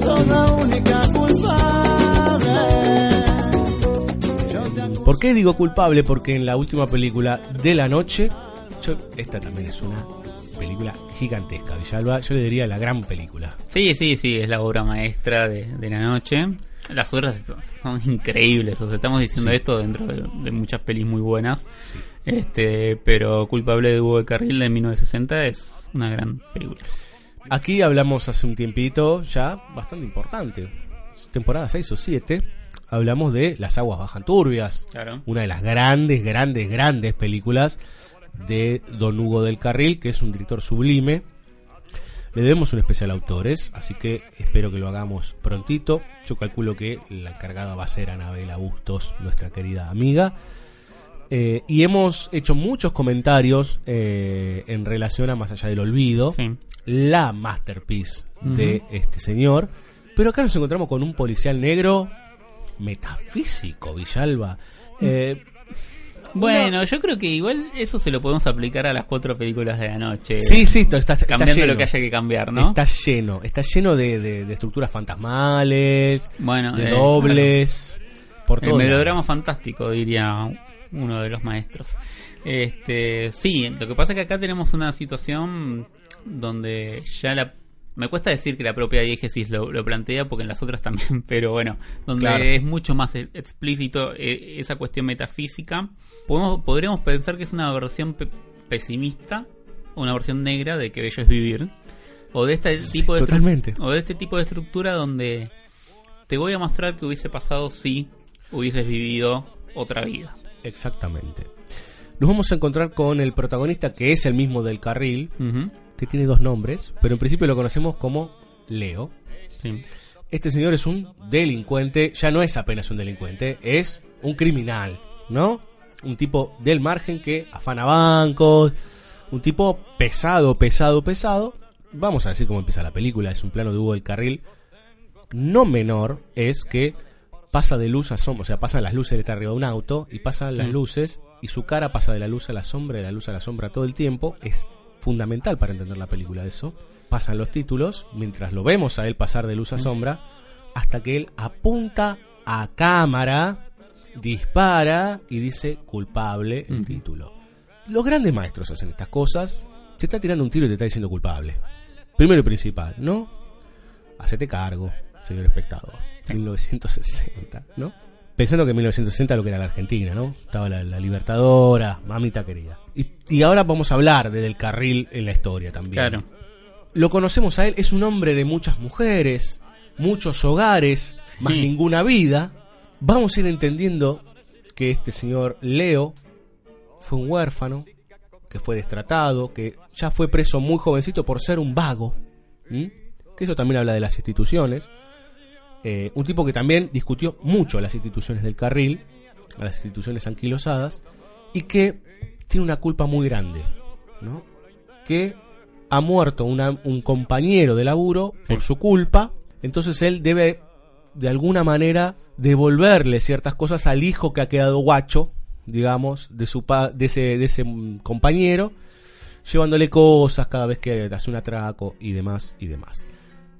Toda única culpable. ¿Por qué digo culpable? Porque en la última película de la noche, yo- esta también es una película gigantesca, Villalba. Yo le diría la gran película. Sí, sí, sí, es la obra maestra de, de la noche. Las otras son increíbles, o sea, estamos diciendo Sí. esto dentro de, de muchas pelis muy buenas. Este, pero Culpable de Hugo de Carril de 1960 es una gran película. Aquí hablamos hace un tiempito ya bastante importante. Temporada 6 o 7. Hablamos de Las aguas bajan turbias. Claro. Una de las grandes, grandes, grandes películas de Don Hugo del Carril, que es un director sublime. Le debemos un especial a autores, así que espero que lo hagamos prontito. Yo calculo que la encargada va a ser Anabela Bustos, nuestra querida amiga. Eh, y hemos hecho muchos comentarios eh, en relación a Más allá del olvido, la masterpiece de este señor. Pero acá nos encontramos con un policial negro metafísico, Villalba. Eh, Bueno, yo creo que igual eso se lo podemos aplicar a las cuatro películas de la noche. Sí, sí, está, está- está cambiando lleno. lo que haya que cambiar, ¿no? Está lleno, está lleno de, de- de estructuras fantasmales, Bueno, de eh, dobles, por El todo. melodrama fantástico, diría uno de los maestros. Este, sí, lo que pasa es que acá tenemos una situación donde ya la me cuesta decir que la propia diégesis lo, lo plantea porque en las otras también, (laughs) pero bueno, donde Claro. es mucho más explícito eh, esa cuestión metafísica. Podemos, podríamos pensar que es una versión pe- pesimista, o una versión negra de que bello es vivir, o de este tipo de totalmente. o de este tipo de estructura donde te voy a mostrar que hubiese pasado si hubieses vivido otra vida. Exactamente. Nos vamos a encontrar con el protagonista que es el mismo del carril, que tiene dos nombres, pero en principio lo conocemos como Leo. Sí. Este señor es un delincuente, ya no es apenas un delincuente, es un criminal, ¿no? Un tipo del margen que afana bancos, un tipo pesado, pesado, pesado. Vamos a decir cómo empieza la película, es un plano de Hugo del Carril. No menor es que pasa de luz a sombra, o sea, pasan las luces, él está arriba de un auto y pasan las Sí. luces y su cara pasa de la luz a la sombra, de la luz a la sombra todo el tiempo. Es fundamental para entender la película eso. Pasan los títulos, mientras lo vemos a él pasar de luz a sombra, hasta que él apunta a cámara, dispara y dice culpable el título. Los grandes maestros hacen estas cosas. Te está tirando un tiro y te está diciendo culpable. Primero y principal, ¿no? Hacete cargo, señor espectador. 1960, ¿no? Pensando que en 1960 lo que era la Argentina, ¿no? Estaba la, la Libertadora, mamita querida. Y, y ahora vamos a hablar de Del Carril en la historia también. Claro. Lo conocemos a él, es un hombre de muchas mujeres, muchos hogares, más ninguna vida. Vamos a ir entendiendo que este señor Leo fue un huérfano, que fue destratado, que ya fue preso muy jovencito por ser un vago. Que eso también habla de las instituciones. Eh, un tipo que también discutió mucho las instituciones del carril, a las instituciones anquilosadas, y que tiene una culpa muy grande, ¿no? Que ha muerto una- un compañero de laburo por su culpa, entonces él debe de alguna manera devolverle ciertas cosas al hijo que ha quedado guacho, digamos, de su pa- de ese, de ese compañero, llevándole cosas cada vez que hace un atraco y demás y demás.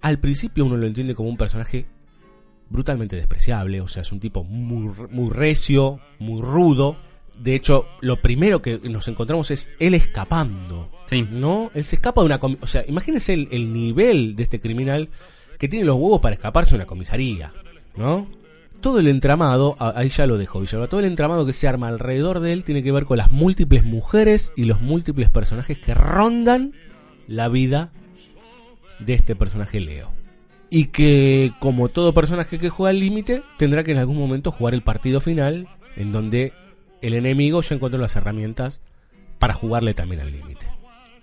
Al principio uno lo entiende como un personaje brutalmente despreciable, o sea, es un tipo muy, muy recio, muy rudo. De hecho, lo primero que nos encontramos es él escapando. ¿No? Él se escapa de una... O sea, imagínense el, el nivel de este criminal que tiene los huevos para escaparse de una comisaría. ¿No? Todo el entramado, ahí ya lo dejo, Villalba, todo el entramado que se arma alrededor de él tiene que ver con las múltiples mujeres y los múltiples personajes que rondan la vida de este personaje Leo. Y que, como todo personaje que juega al límite, tendrá que en algún momento jugar el partido final, en donde el enemigo ya encontró las herramientas para jugarle también al límite.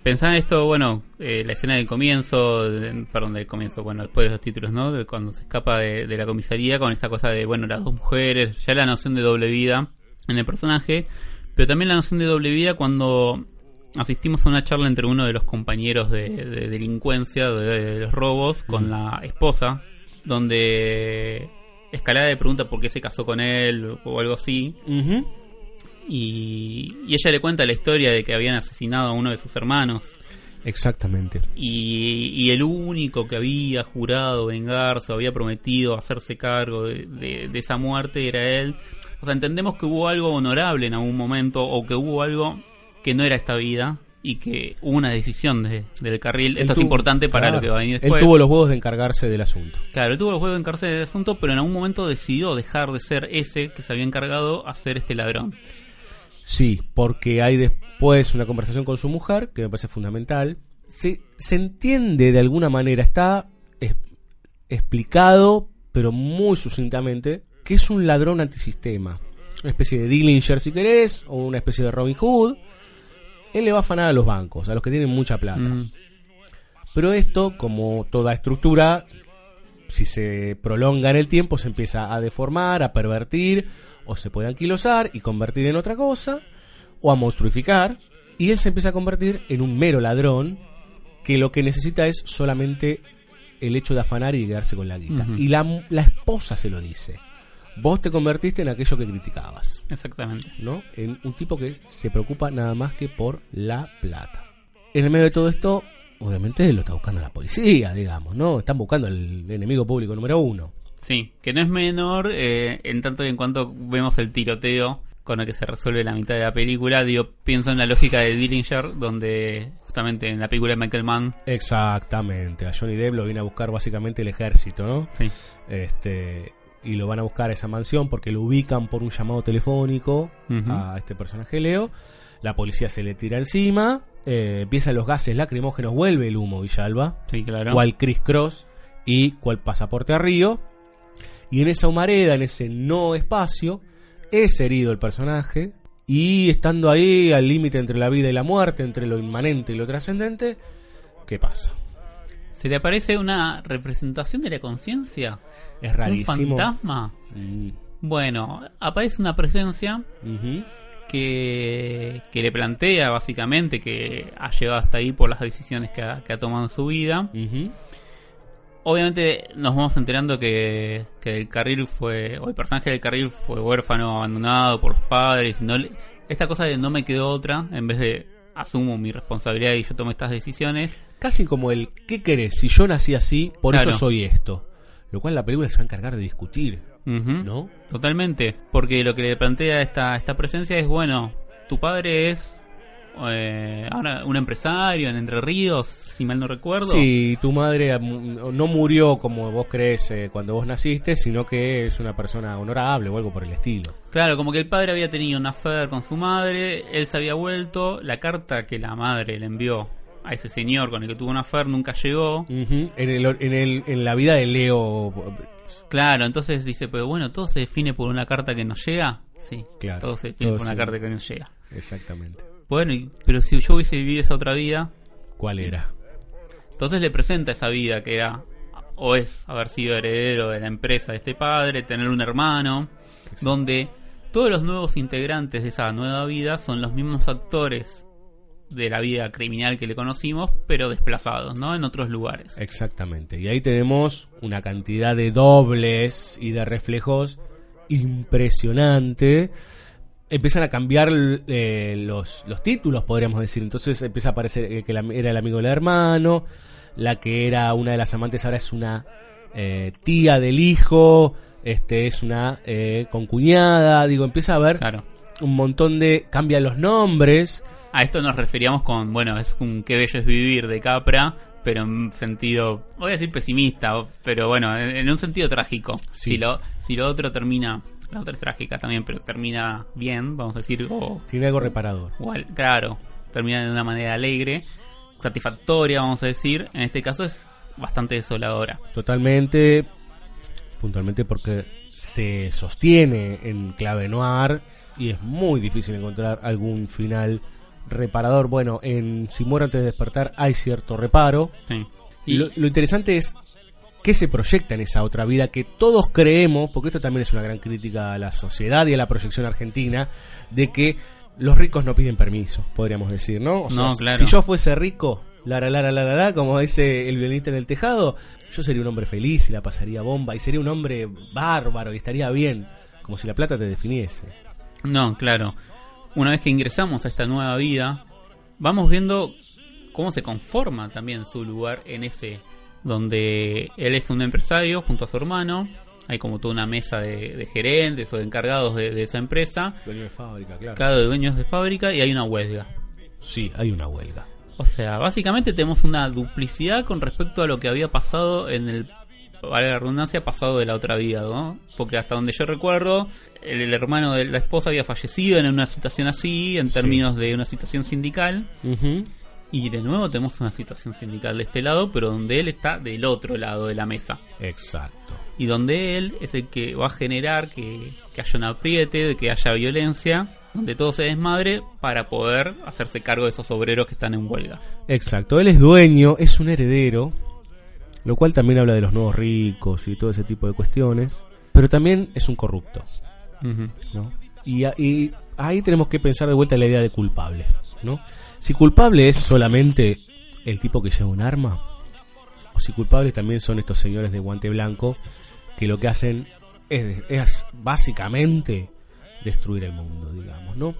Pensá en esto, bueno, eh, la escena del comienzo, de- perdón, del comienzo, bueno, después de los títulos, ¿no? De cuando se escapa de, de la comisaría con esta cosa de, bueno, las dos mujeres, ya la noción de doble vida en el personaje, pero también la noción de doble vida cuando asistimos a una charla entre uno de los compañeros de, de delincuencia de, de los robos con la esposa, donde Escalada le pregunta por qué se casó con él o algo así. Y, y ella le cuenta la historia de que habían asesinado a uno de sus hermanos. Exactamente. Y, y el único que había jurado vengarse o había prometido hacerse cargo de, de- de esa muerte era él. O sea, entendemos que hubo algo honorable en algún momento o que hubo algo que no era esta vida y que hubo una decisión de- del carril. Él Esto es importante para claro, lo que va a venir Él después. tuvo los huevos de encargarse del asunto. Claro, él tuvo el juego de encargarse del asunto, pero en algún momento decidió dejar de ser ese que se había encargado a ser este ladrón. Sí, porque hay después una conversación con su mujer, que me parece fundamental. Se, se entiende de alguna manera, está es- explicado, pero muy sucintamente, que es un ladrón antisistema. Una especie de Dillinger, si querés, o una especie de Robin Hood. Él le va a afanar a los bancos, a los que tienen mucha plata. Mm. Pero esto, como toda estructura, si se prolonga en el tiempo, se empieza a deformar, a pervertir, o se puede anquilosar y convertir en otra cosa, o a monstruificar, y él se empieza a convertir en un mero ladrón que lo que necesita es solamente el hecho de afanar y quedarse con la guita. Y la, la esposa se lo dice. Vos te convertiste en aquello que criticabas. Exactamente. ¿No? En un tipo que se preocupa nada más que por la plata. En el medio de todo esto, obviamente lo está buscando la policía, digamos, ¿no? Están buscando al enemigo público número uno. Sí, que no es menor eh, en tanto y en cuanto vemos el tiroteo con el que se resuelve la mitad de la película. Digo, pienso en la lógica de Dillinger, donde justamente en la película de Michael Mann. Exactamente. A Johnny Depp lo viene a buscar básicamente el ejército, ¿no? Sí. Este, y lo van a buscar a esa mansión porque lo ubican por un llamado telefónico a este personaje Leo. La policía se le tira encima. Eh, empiezan los gases lacrimógenos. Vuelve el humo, Villalba. Sí, claro. Cual Chris Cross y cual pasaporte a Río. Y en esa humareda, en ese no espacio, es herido el personaje. Y estando ahí al límite entre la vida y la muerte, entre lo inmanente y lo trascendente, ¿qué pasa? ¿Se le aparece una representación de la conciencia? Es rarísimo. ¿Un fantasma? Mm. Bueno, aparece una presencia. Que, que le plantea básicamente que ha llegado hasta ahí por las decisiones que ha, que ha tomado en su vida. Obviamente nos vamos enterando que, que el carril fue, o el personaje del carril fue huérfano, abandonado por los padres. y No le- esta cosa de no me quedó otra, en vez de asumo mi responsabilidad y yo tomo estas decisiones. Casi como el ¿qué querés? Si yo nací así, por Claro. eso soy esto. Lo cual la película se va a encargar de discutir. ¿No? Totalmente, porque lo que le plantea esta, esta presencia es, bueno, tu padre es eh, ahora un empresario en Entre Ríos, si mal no recuerdo. Sí, tu madre no murió como vos crees eh, cuando vos naciste, sino que es una persona honorable o algo por el estilo. Claro, como que el padre había tenido una affair con su madre, él se había vuelto, la carta que la madre le envió a ese señor con el que tuvo una affair nunca llegó. En, el, en, el, en la vida de Leo. Claro, entonces dice, pero bueno, todo se define por una carta que nos llega. Sí, Claro, todo se define todo por una carta que nos llega. Exactamente. Bueno, y- pero si yo hubiese vivido esa otra vida, ¿Cuál era? Entonces le presenta esa vida que era o es haber sido heredero de la empresa de este padre, tener un hermano, donde todos los nuevos integrantes de esa nueva vida son los mismos actores de la vida criminal que le conocimos, pero desplazados, ¿no? En otros lugares. Exactamente. Y ahí tenemos una cantidad de dobles y de reflejos impresionante. Empiezan a cambiar eh, los, los títulos, podríamos decir. Entonces empieza a aparecer que la- era el amigo del hermano, la que era una de las amantes ahora es una eh, tía del hijo, este es una eh, concuñada. Digo, empieza a haber un montón de. cambian los nombres. A esto nos referíamos con, bueno, es un qué bello es vivir de Capra, pero en sentido, voy a decir pesimista, pero bueno, en, en un sentido trágico. Sí. Si lo si lo otro termina, la otra es trágica también, pero termina bien, vamos a decir, o Tiene algo reparador. Igual, claro, termina de una manera alegre, satisfactoria, vamos a decir. En este caso es bastante desoladora. Totalmente, puntualmente porque se sostiene en clave noir y es muy difícil encontrar algún final reparador. Bueno, en Si muero antes de despertar hay cierto reparo. Sí. Y lo, lo interesante es que se proyecta en esa otra vida que todos creemos, porque esto también es una gran crítica a la sociedad y a la proyección argentina, de que los ricos no piden permiso, podríamos decir, ¿no? O sea, No, claro. Si yo fuese rico, la la la la la la, como dice el violinista en el tejado, yo sería un hombre feliz y la pasaría bomba y sería un hombre bárbaro y estaría bien, como si la plata te definiese. No, claro. Una vez que ingresamos a esta nueva vida, vamos viendo cómo se conforma también su lugar en ese, donde él es un empresario junto a su hermano, hay como toda una mesa de, de gerentes o de encargados de, de esa empresa, Dueño de fábrica, claro. cada de dueños de fábrica y hay una huelga. Sí, hay una huelga. O sea, básicamente tenemos una duplicidad con respecto a lo que había pasado en el, vale la redundancia, pasado de la otra vida, ¿no? Porque hasta donde yo recuerdo, el, el hermano de la esposa había fallecido en una situación así, en Sí. términos de una situación sindical. Y de nuevo tenemos una situación sindical de este lado, pero donde él está del otro lado de la mesa. Exacto. Y donde él es el que va a generar que, que haya un apriete, de que haya violencia, donde todo se desmadre para poder hacerse cargo de esos obreros que están en huelga. Exacto, él es dueño, es un heredero, lo cual también habla de los nuevos ricos y todo ese tipo de cuestiones, pero también es un corrupto. ¿no? Y, ahí tenemos que pensar de vuelta la idea de culpable, ¿no? Si culpable es solamente el tipo que lleva un arma, o si culpables también son estos señores de guante blanco que lo que hacen es, es básicamente destruir el mundo, digamos, ¿no?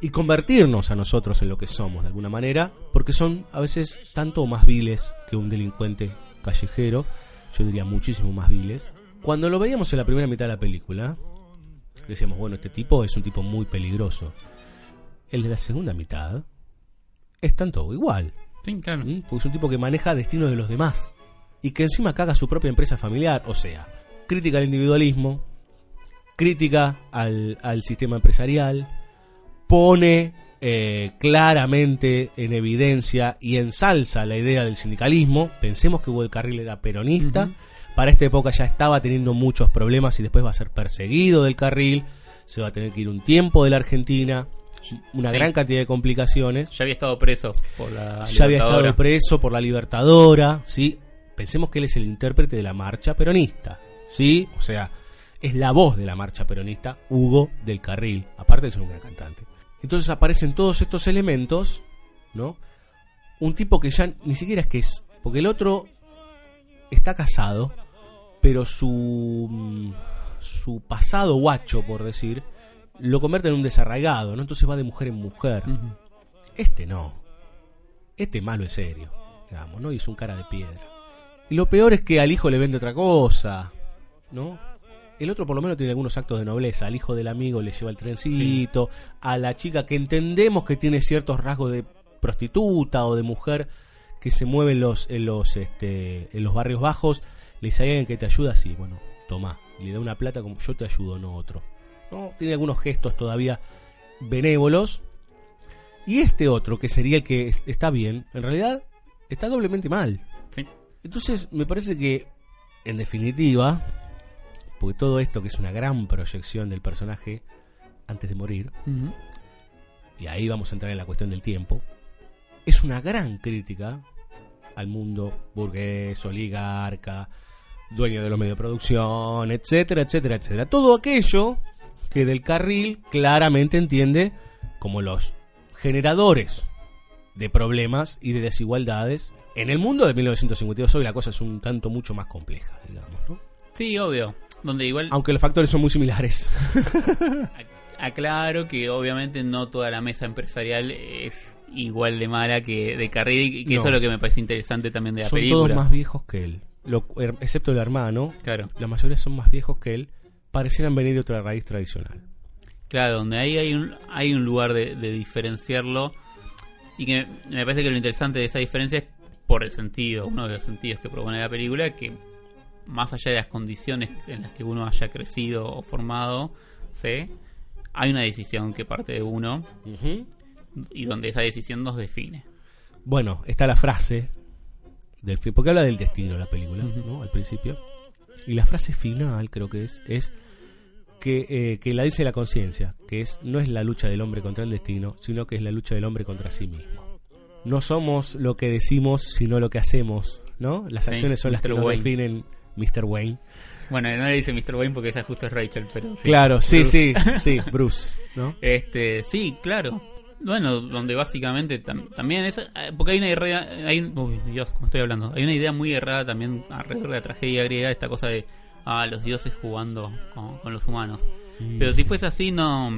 Y convertirnos a nosotros en lo que somos de alguna manera, porque son a veces tanto o más viles que un delincuente callejero, yo diría muchísimo más viles. Cuando lo veíamos en la primera mitad de la película, decíamos, bueno, este tipo es un tipo muy peligroso. El de la segunda mitad es tanto igual. Sí, claro. ¿Mm? Porque es un tipo que maneja destinos de los demás. Y que encima caga su propia empresa familiar. O sea, crítica al individualismo, crítica al, al sistema empresarial, pone eh, claramente en evidencia y ensalza la idea del sindicalismo. Pensemos que Hugo del Carril era peronista. Para esta época ya estaba teniendo muchos problemas y después va a ser perseguido del carril. Se va a tener que ir un tiempo de la Argentina. Una Sí. gran cantidad de complicaciones. Ya había estado preso por la Ya había estado preso por la Libertadora, ¿sí? Pensemos que él es el intérprete de la marcha peronista, ¿sí? O sea, es la voz de la marcha peronista, Hugo del Carril, aparte de ser un gran cantante. Entonces aparecen todos estos elementos, ¿no? Un tipo que ya ni siquiera es que es, porque el otro está casado, pero su mm, su pasado guacho, por decir, lo convierte en un desarraigado, ¿no? Entonces va de mujer en mujer. Este no. Este malo es serio, digamos, ¿no? Y es un cara de piedra. Y lo peor es que al hijo le vende otra cosa, ¿no? El otro por lo menos tiene algunos actos de nobleza. Al hijo del amigo le lleva el trencito. A la chica que entendemos que tiene ciertos rasgos de prostituta o de mujer que se mueve en los, en los, este, en los barrios bajos, le dice a alguien que te ayuda, sí, bueno, toma. Y le da una plata como yo te ayudo, no otro. ¿No? Tiene algunos gestos todavía benévolos. Y este otro, que sería el que está bien, en realidad está doblemente mal. Sí. Entonces, me parece que, en definitiva, porque todo esto que es una gran proyección del personaje antes de morir, y ahí vamos a entrar en la cuestión del tiempo, es una gran crítica al mundo burgués, oligarca, dueño de los medios de producción, etcétera, etcétera, etcétera. Todo aquello que del carril claramente entiende como los generadores de problemas y de desigualdades en el mundo de 1952 hoy la cosa es un tanto mucho más compleja, digamos, ¿no? Sí, obvio. Donde igual Aunque los factores son muy similares. (laughs) aclaro que obviamente no toda la mesa empresarial es igual de mala que de carrera y que eso es lo que me parece interesante también de la son película. todos más viejos que él, Lo- er- excepto el hermano. Claro. La mayoría son más viejos que él. Parecieran venir de otra raíz tradicional. Claro, donde ahí hay un, hay un lugar de, de diferenciarlo y que me, me parece que lo interesante de esa diferencia es por el sentido, uno de los sentidos que propone la película, que más allá de las condiciones en las que uno haya crecido o formado, ¿sí? hay una decisión que parte de uno y donde esa decisión nos define. Bueno, está la frase del fin, porque habla del destino la película, ¿no? Al principio. Y la frase final, creo que es, es que, eh, que la dice la conciencia, que es no es la lucha del hombre contra el destino, sino que es la lucha del hombre contra sí mismo. No somos lo que decimos, sino lo que hacemos, ¿no? Las Sí, acciones son las que nos Wayne. definen Mr. Wayne. Bueno, no le dice Mr. Wayne porque esa justo es Rachel, pero... Claro, sí, Bruce. sí, sí, Bruce, ¿no? (laughs) Este, sí, claro. Bueno, donde básicamente tam- también es... eh, Porque hay una idea... Hay, uy, Dios, como estoy hablando. Hay una idea muy errada también alrededor de la tragedia griega, esta cosa de... Ah, los dioses jugando con, con los humanos. Mm. Pero si fuese así, no...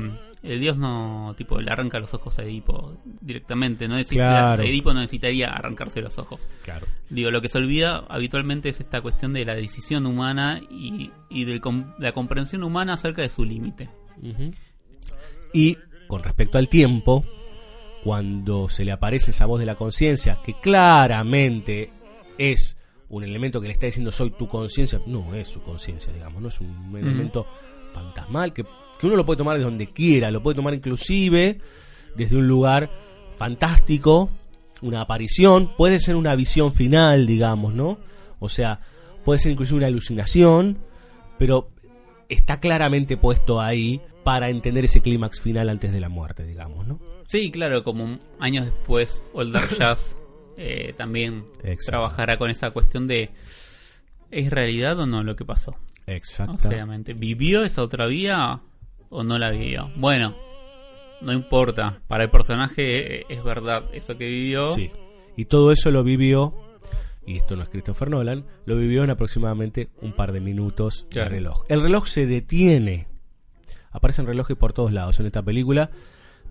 El dios no, tipo, le arranca los ojos a Edipo directamente. No necesita, Claro. Edipo no necesitaría arrancarse los ojos. Claro. Digo, lo que se olvida habitualmente es esta cuestión de la decisión humana y, y de la comprensión humana acerca de su límite. Y con respecto al tiempo, cuando se le aparece esa voz de la conciencia, que claramente es un elemento que le está diciendo soy tu conciencia, no es su conciencia, digamos, no es un elemento fantasmal que, que uno lo puede tomar de donde quiera, lo puede tomar inclusive desde un lugar fantástico, una aparición, puede ser una visión final, digamos, ¿no? O sea, puede ser inclusive una alucinación, pero está claramente puesto ahí para entender ese clímax final antes de la muerte, digamos, ¿no? Sí, claro, como años después, Older (coughs) Jazz eh, también Exacto. trabajará con esa cuestión de ¿es realidad o no lo que pasó? Exacto. Obviamente, ¿vivió esa otra vía o no la vivió? Bueno, no importa, para el personaje eh, es verdad eso que vivió. Sí. Y todo eso lo vivió, y esto no es Christopher Nolan, lo vivió en aproximadamente un par de minutos Claro. de reloj. El reloj se detiene. Aparecen relojes por todos lados en esta película,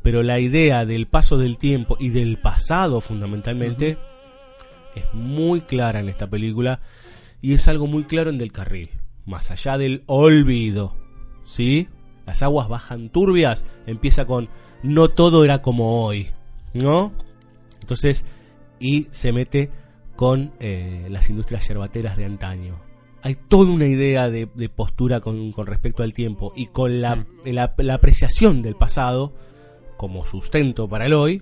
pero la idea del paso del tiempo y del pasado fundamentalmente es muy clara en esta película y es algo muy claro en Del Carril, más allá del olvido. ¿Sí? Las aguas bajan turbias, empieza con no todo era como hoy, ¿no? Entonces, y se mete con eh, las industrias yerbateras de antaño. Hay toda una idea de, de postura con, con respecto al tiempo y con la, la- la apreciación del pasado como sustento para el hoy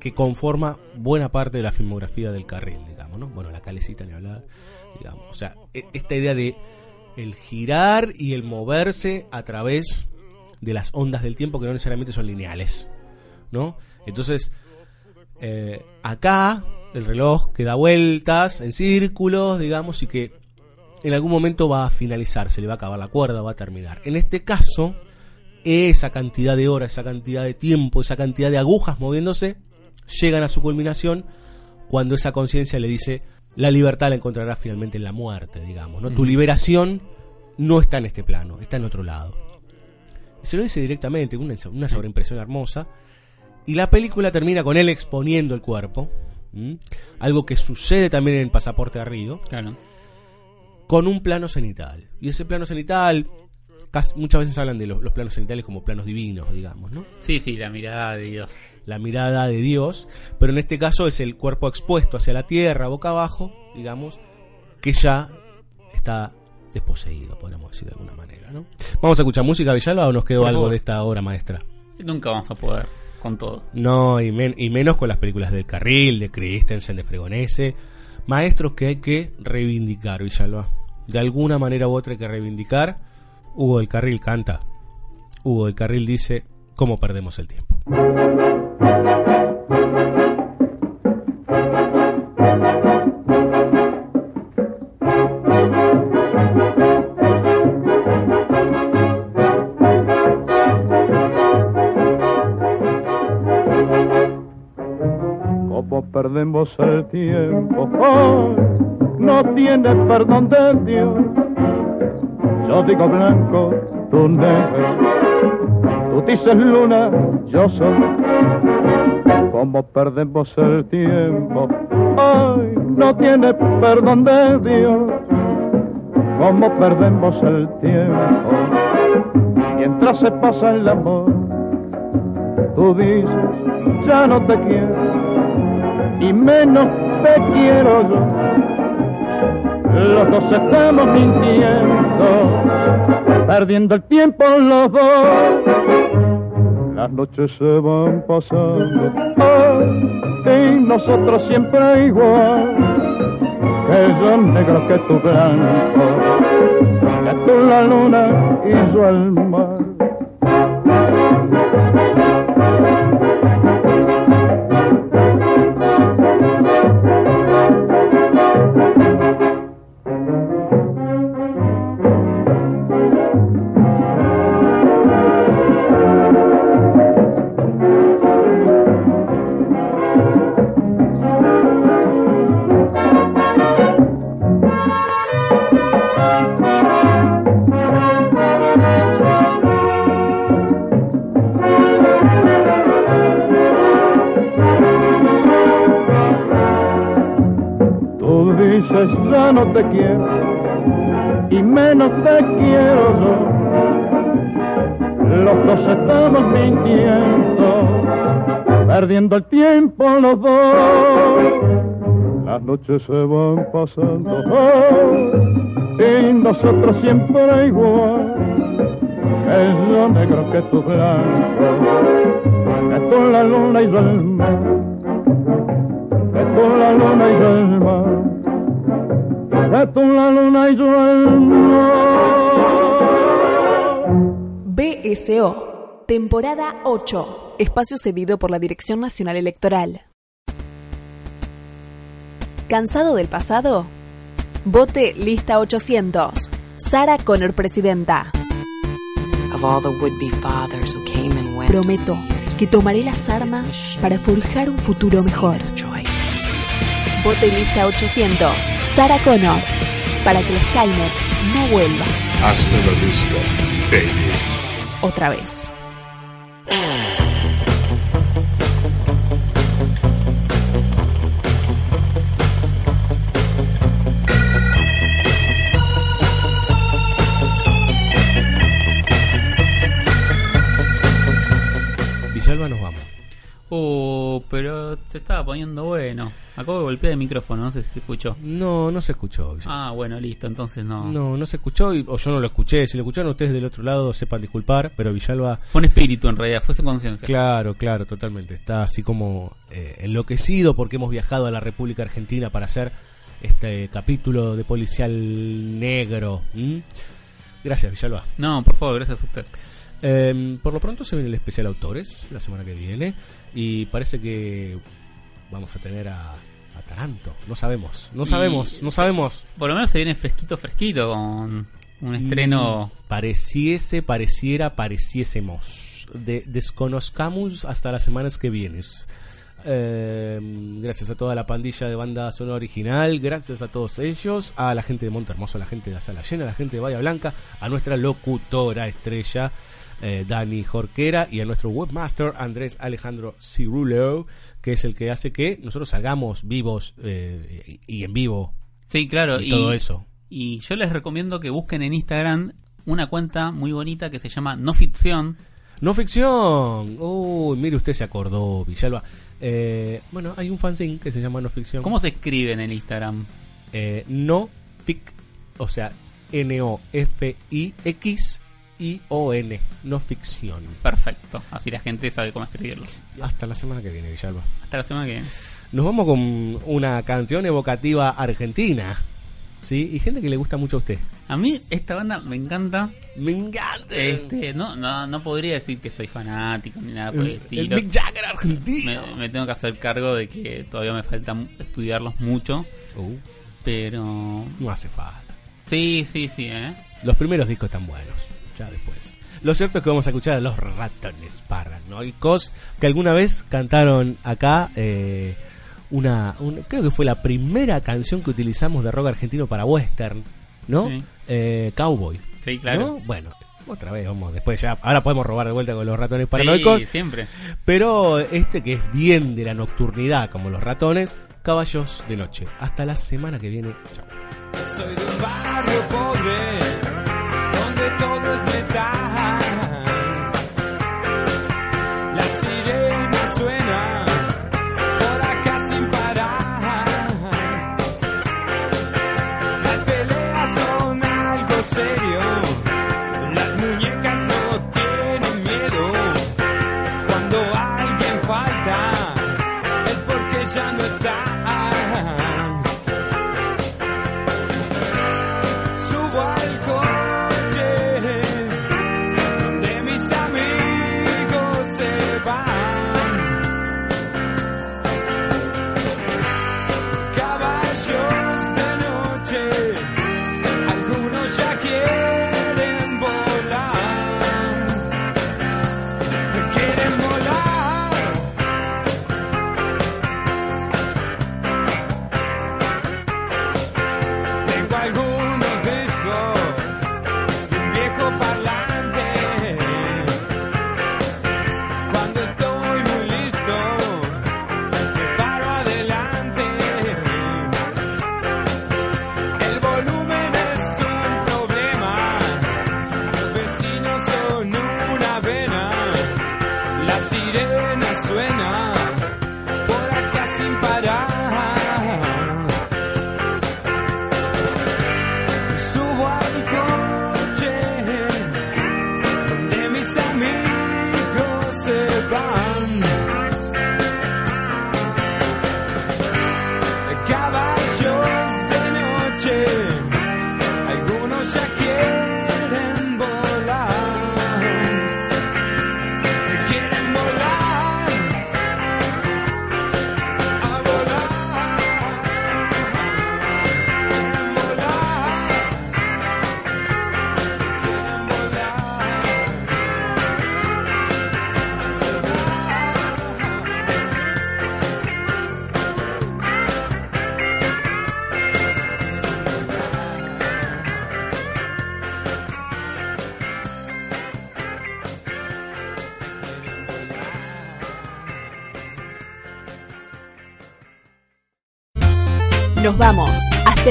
que conforma buena parte de la filmografía del carril, digamos, ¿no? Bueno, la calecita ni hablar, digamos. O sea, e- esta idea de el girar y el moverse a través de las ondas del tiempo que no necesariamente son lineales, ¿no? Entonces, eh, acá el reloj que da vueltas en círculos, digamos, y que en algún momento va a finalizar, se le va a acabar la cuerda, va a terminar. En este caso, esa cantidad de horas, esa cantidad de tiempo, esa cantidad de agujas moviéndose, llegan a su culminación cuando esa conciencia le dice, la libertad la encontrarás finalmente en la muerte, digamos, ¿no? Tu liberación no está en este plano, está en otro lado. Se lo dice directamente, una, una sobreimpresión hermosa. Y la película termina con él exponiendo el cuerpo. ¿m? Algo que sucede también en el pasaporte a Río. Claro. Con un plano cenital. Y ese plano cenital, muchas veces hablan de los, los planos cenitales como planos divinos, digamos, ¿no? Sí, sí, la mirada de Dios. La mirada de Dios. Pero en este caso es el cuerpo expuesto hacia la tierra, boca abajo, digamos, que ya está desposeído, podríamos decir de alguna manera, ¿no? Vamos a escuchar música, Villalba, o nos quedó algo de esta obra maestra. Nunca vamos a poder con todo. No, y, men- y menos con las películas del Carril, de Christensen, de Fregonese. Maestros que hay que reivindicar, Villalba. De alguna manera u otra hay que reivindicar. Hugo del Carril canta. Hugo del Carril dice, ¿cómo perdemos el tiempo? Perdemos el tiempo, ay, no tiene perdón de Dios. Yo digo blanco, tú negro, tú dices luna, yo soy. Como perdemos el tiempo, ay, no tiene perdón de Dios. Como perdemos el tiempo, mientras se pasa el amor, tú dices, ya no te quiero y menos te quiero yo. Los dos estamos mintiendo, perdiendo el tiempo los dos. Las noches se van pasando, ay, y nosotros siempre igual. Que yo que tú blanco, que tú la luna y yo el mar. No te quiero y menos te quiero yo. Los dos estamos mintiendo, perdiendo el tiempo los dos. Las noches se van pasando y nosotros siempre igual. Que yo negro que tú blanco, que tú la luna y yo el mar, que tú la luna y yo la luna y. BSO, temporada 8, espacio cedido por la Dirección Nacional Electoral. ¿Cansado del pasado? Vote lista 800. Sara Connor, presidenta. Prometo que tomaré las armas para forjar un futuro mejor. Vote lista 800. Sara Connor. Para que el Skynet no vuelva. Hasta la vista, baby. Otra vez. Villalba nos vamos. Uh, pero te estaba poniendo bueno. Acabo de golpear el micrófono, no sé si se escuchó. No, no se escuchó. Ah, bueno, listo, entonces no. No, no se escuchó y- o yo no lo escuché. Si lo escucharon ustedes del otro lado, sepan disculpar, pero Villalba... Fue un espíritu en realidad, fue su conciencia. Claro, claro, totalmente. Está así como eh, enloquecido porque hemos viajado a la República Argentina para hacer este capítulo de policial negro. Gracias, Villalba. No, por favor, gracias a usted. Eh, por lo pronto se viene el especial autores la semana que viene y parece que vamos a tener a, a Taranto. No sabemos, no Y- sabemos, no sabemos. Por lo menos se viene fresquito, fresquito con un estreno. Mm, Pareciese, pareciera, pareciésemos. De, desconozcamos hasta las semanas que vienen. Eh, gracias a toda la pandilla de banda sonora original, gracias a todos ellos, a la gente de Monte Hermoso, a la gente de la Sala Llena, a la gente de Bahía Blanca, a nuestra locutora estrella eh, Dani Jorquera y a nuestro webmaster Andrés Alejandro Cirulo, que es el que hace que nosotros salgamos vivos eh, y, y en vivo. Sí, claro. Y todo eso. Y yo les recomiendo que busquen en Instagram una cuenta muy bonita que se llama No Ficción. No ficción. Uy, mire, usted se acordó, Villalba. Eh, bueno, hay un fanzine que se llama No Ficción. ¿Cómo se escribe en el Instagram? Eh, no Fic, o sea, N-O-F-I-X-I-O-N. No Ficción. Perfecto. Así la gente sabe cómo escribirlo. Hasta la semana que viene, Villalba. Hasta la semana que viene. Nos vamos con una canción evocativa argentina. ¿Sí? Y gente que le gusta mucho a usted. A mí esta banda me encanta. Me encanta. Este, no, no, no podría decir que soy fanático ni nada por el, El, estilo. el Mick Jagger argentino. me, me tengo que hacer cargo de que todavía me falta estudiarlos mucho. Uh, Pero. no hace falta. Sí, sí, sí, ¿eh? Los primeros discos están buenos. Ya después. Lo cierto es que vamos a escuchar a los ratones paranoicos que alguna vez cantaron acá eh, una, un- creo que fue la primera canción que utilizamos de rock argentino para western, ¿no? Sí. Eh, Cowboy. Sí, claro. ¿no? Bueno, otra vez vamos después ya. Ahora podemos robar de vuelta con los ratones paranoicos. Sí, siempre. Pero este que es bien de la nocturnidad como los ratones, caballos de noche. Hasta la semana que viene. Chao. Soy de un barrio pobre,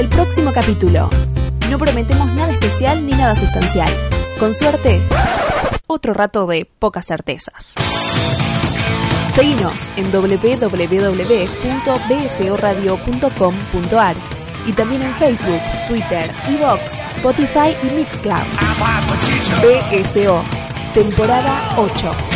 Hasta el próximo capítulo. No prometemos nada especial ni nada sustancial. Con suerte, otro rato de pocas certezas. Seguinos en www.bsoradio.com.ar y también en Facebook, Twitter, Evox, Spotify y Mixcloud. BSO, temporada 8.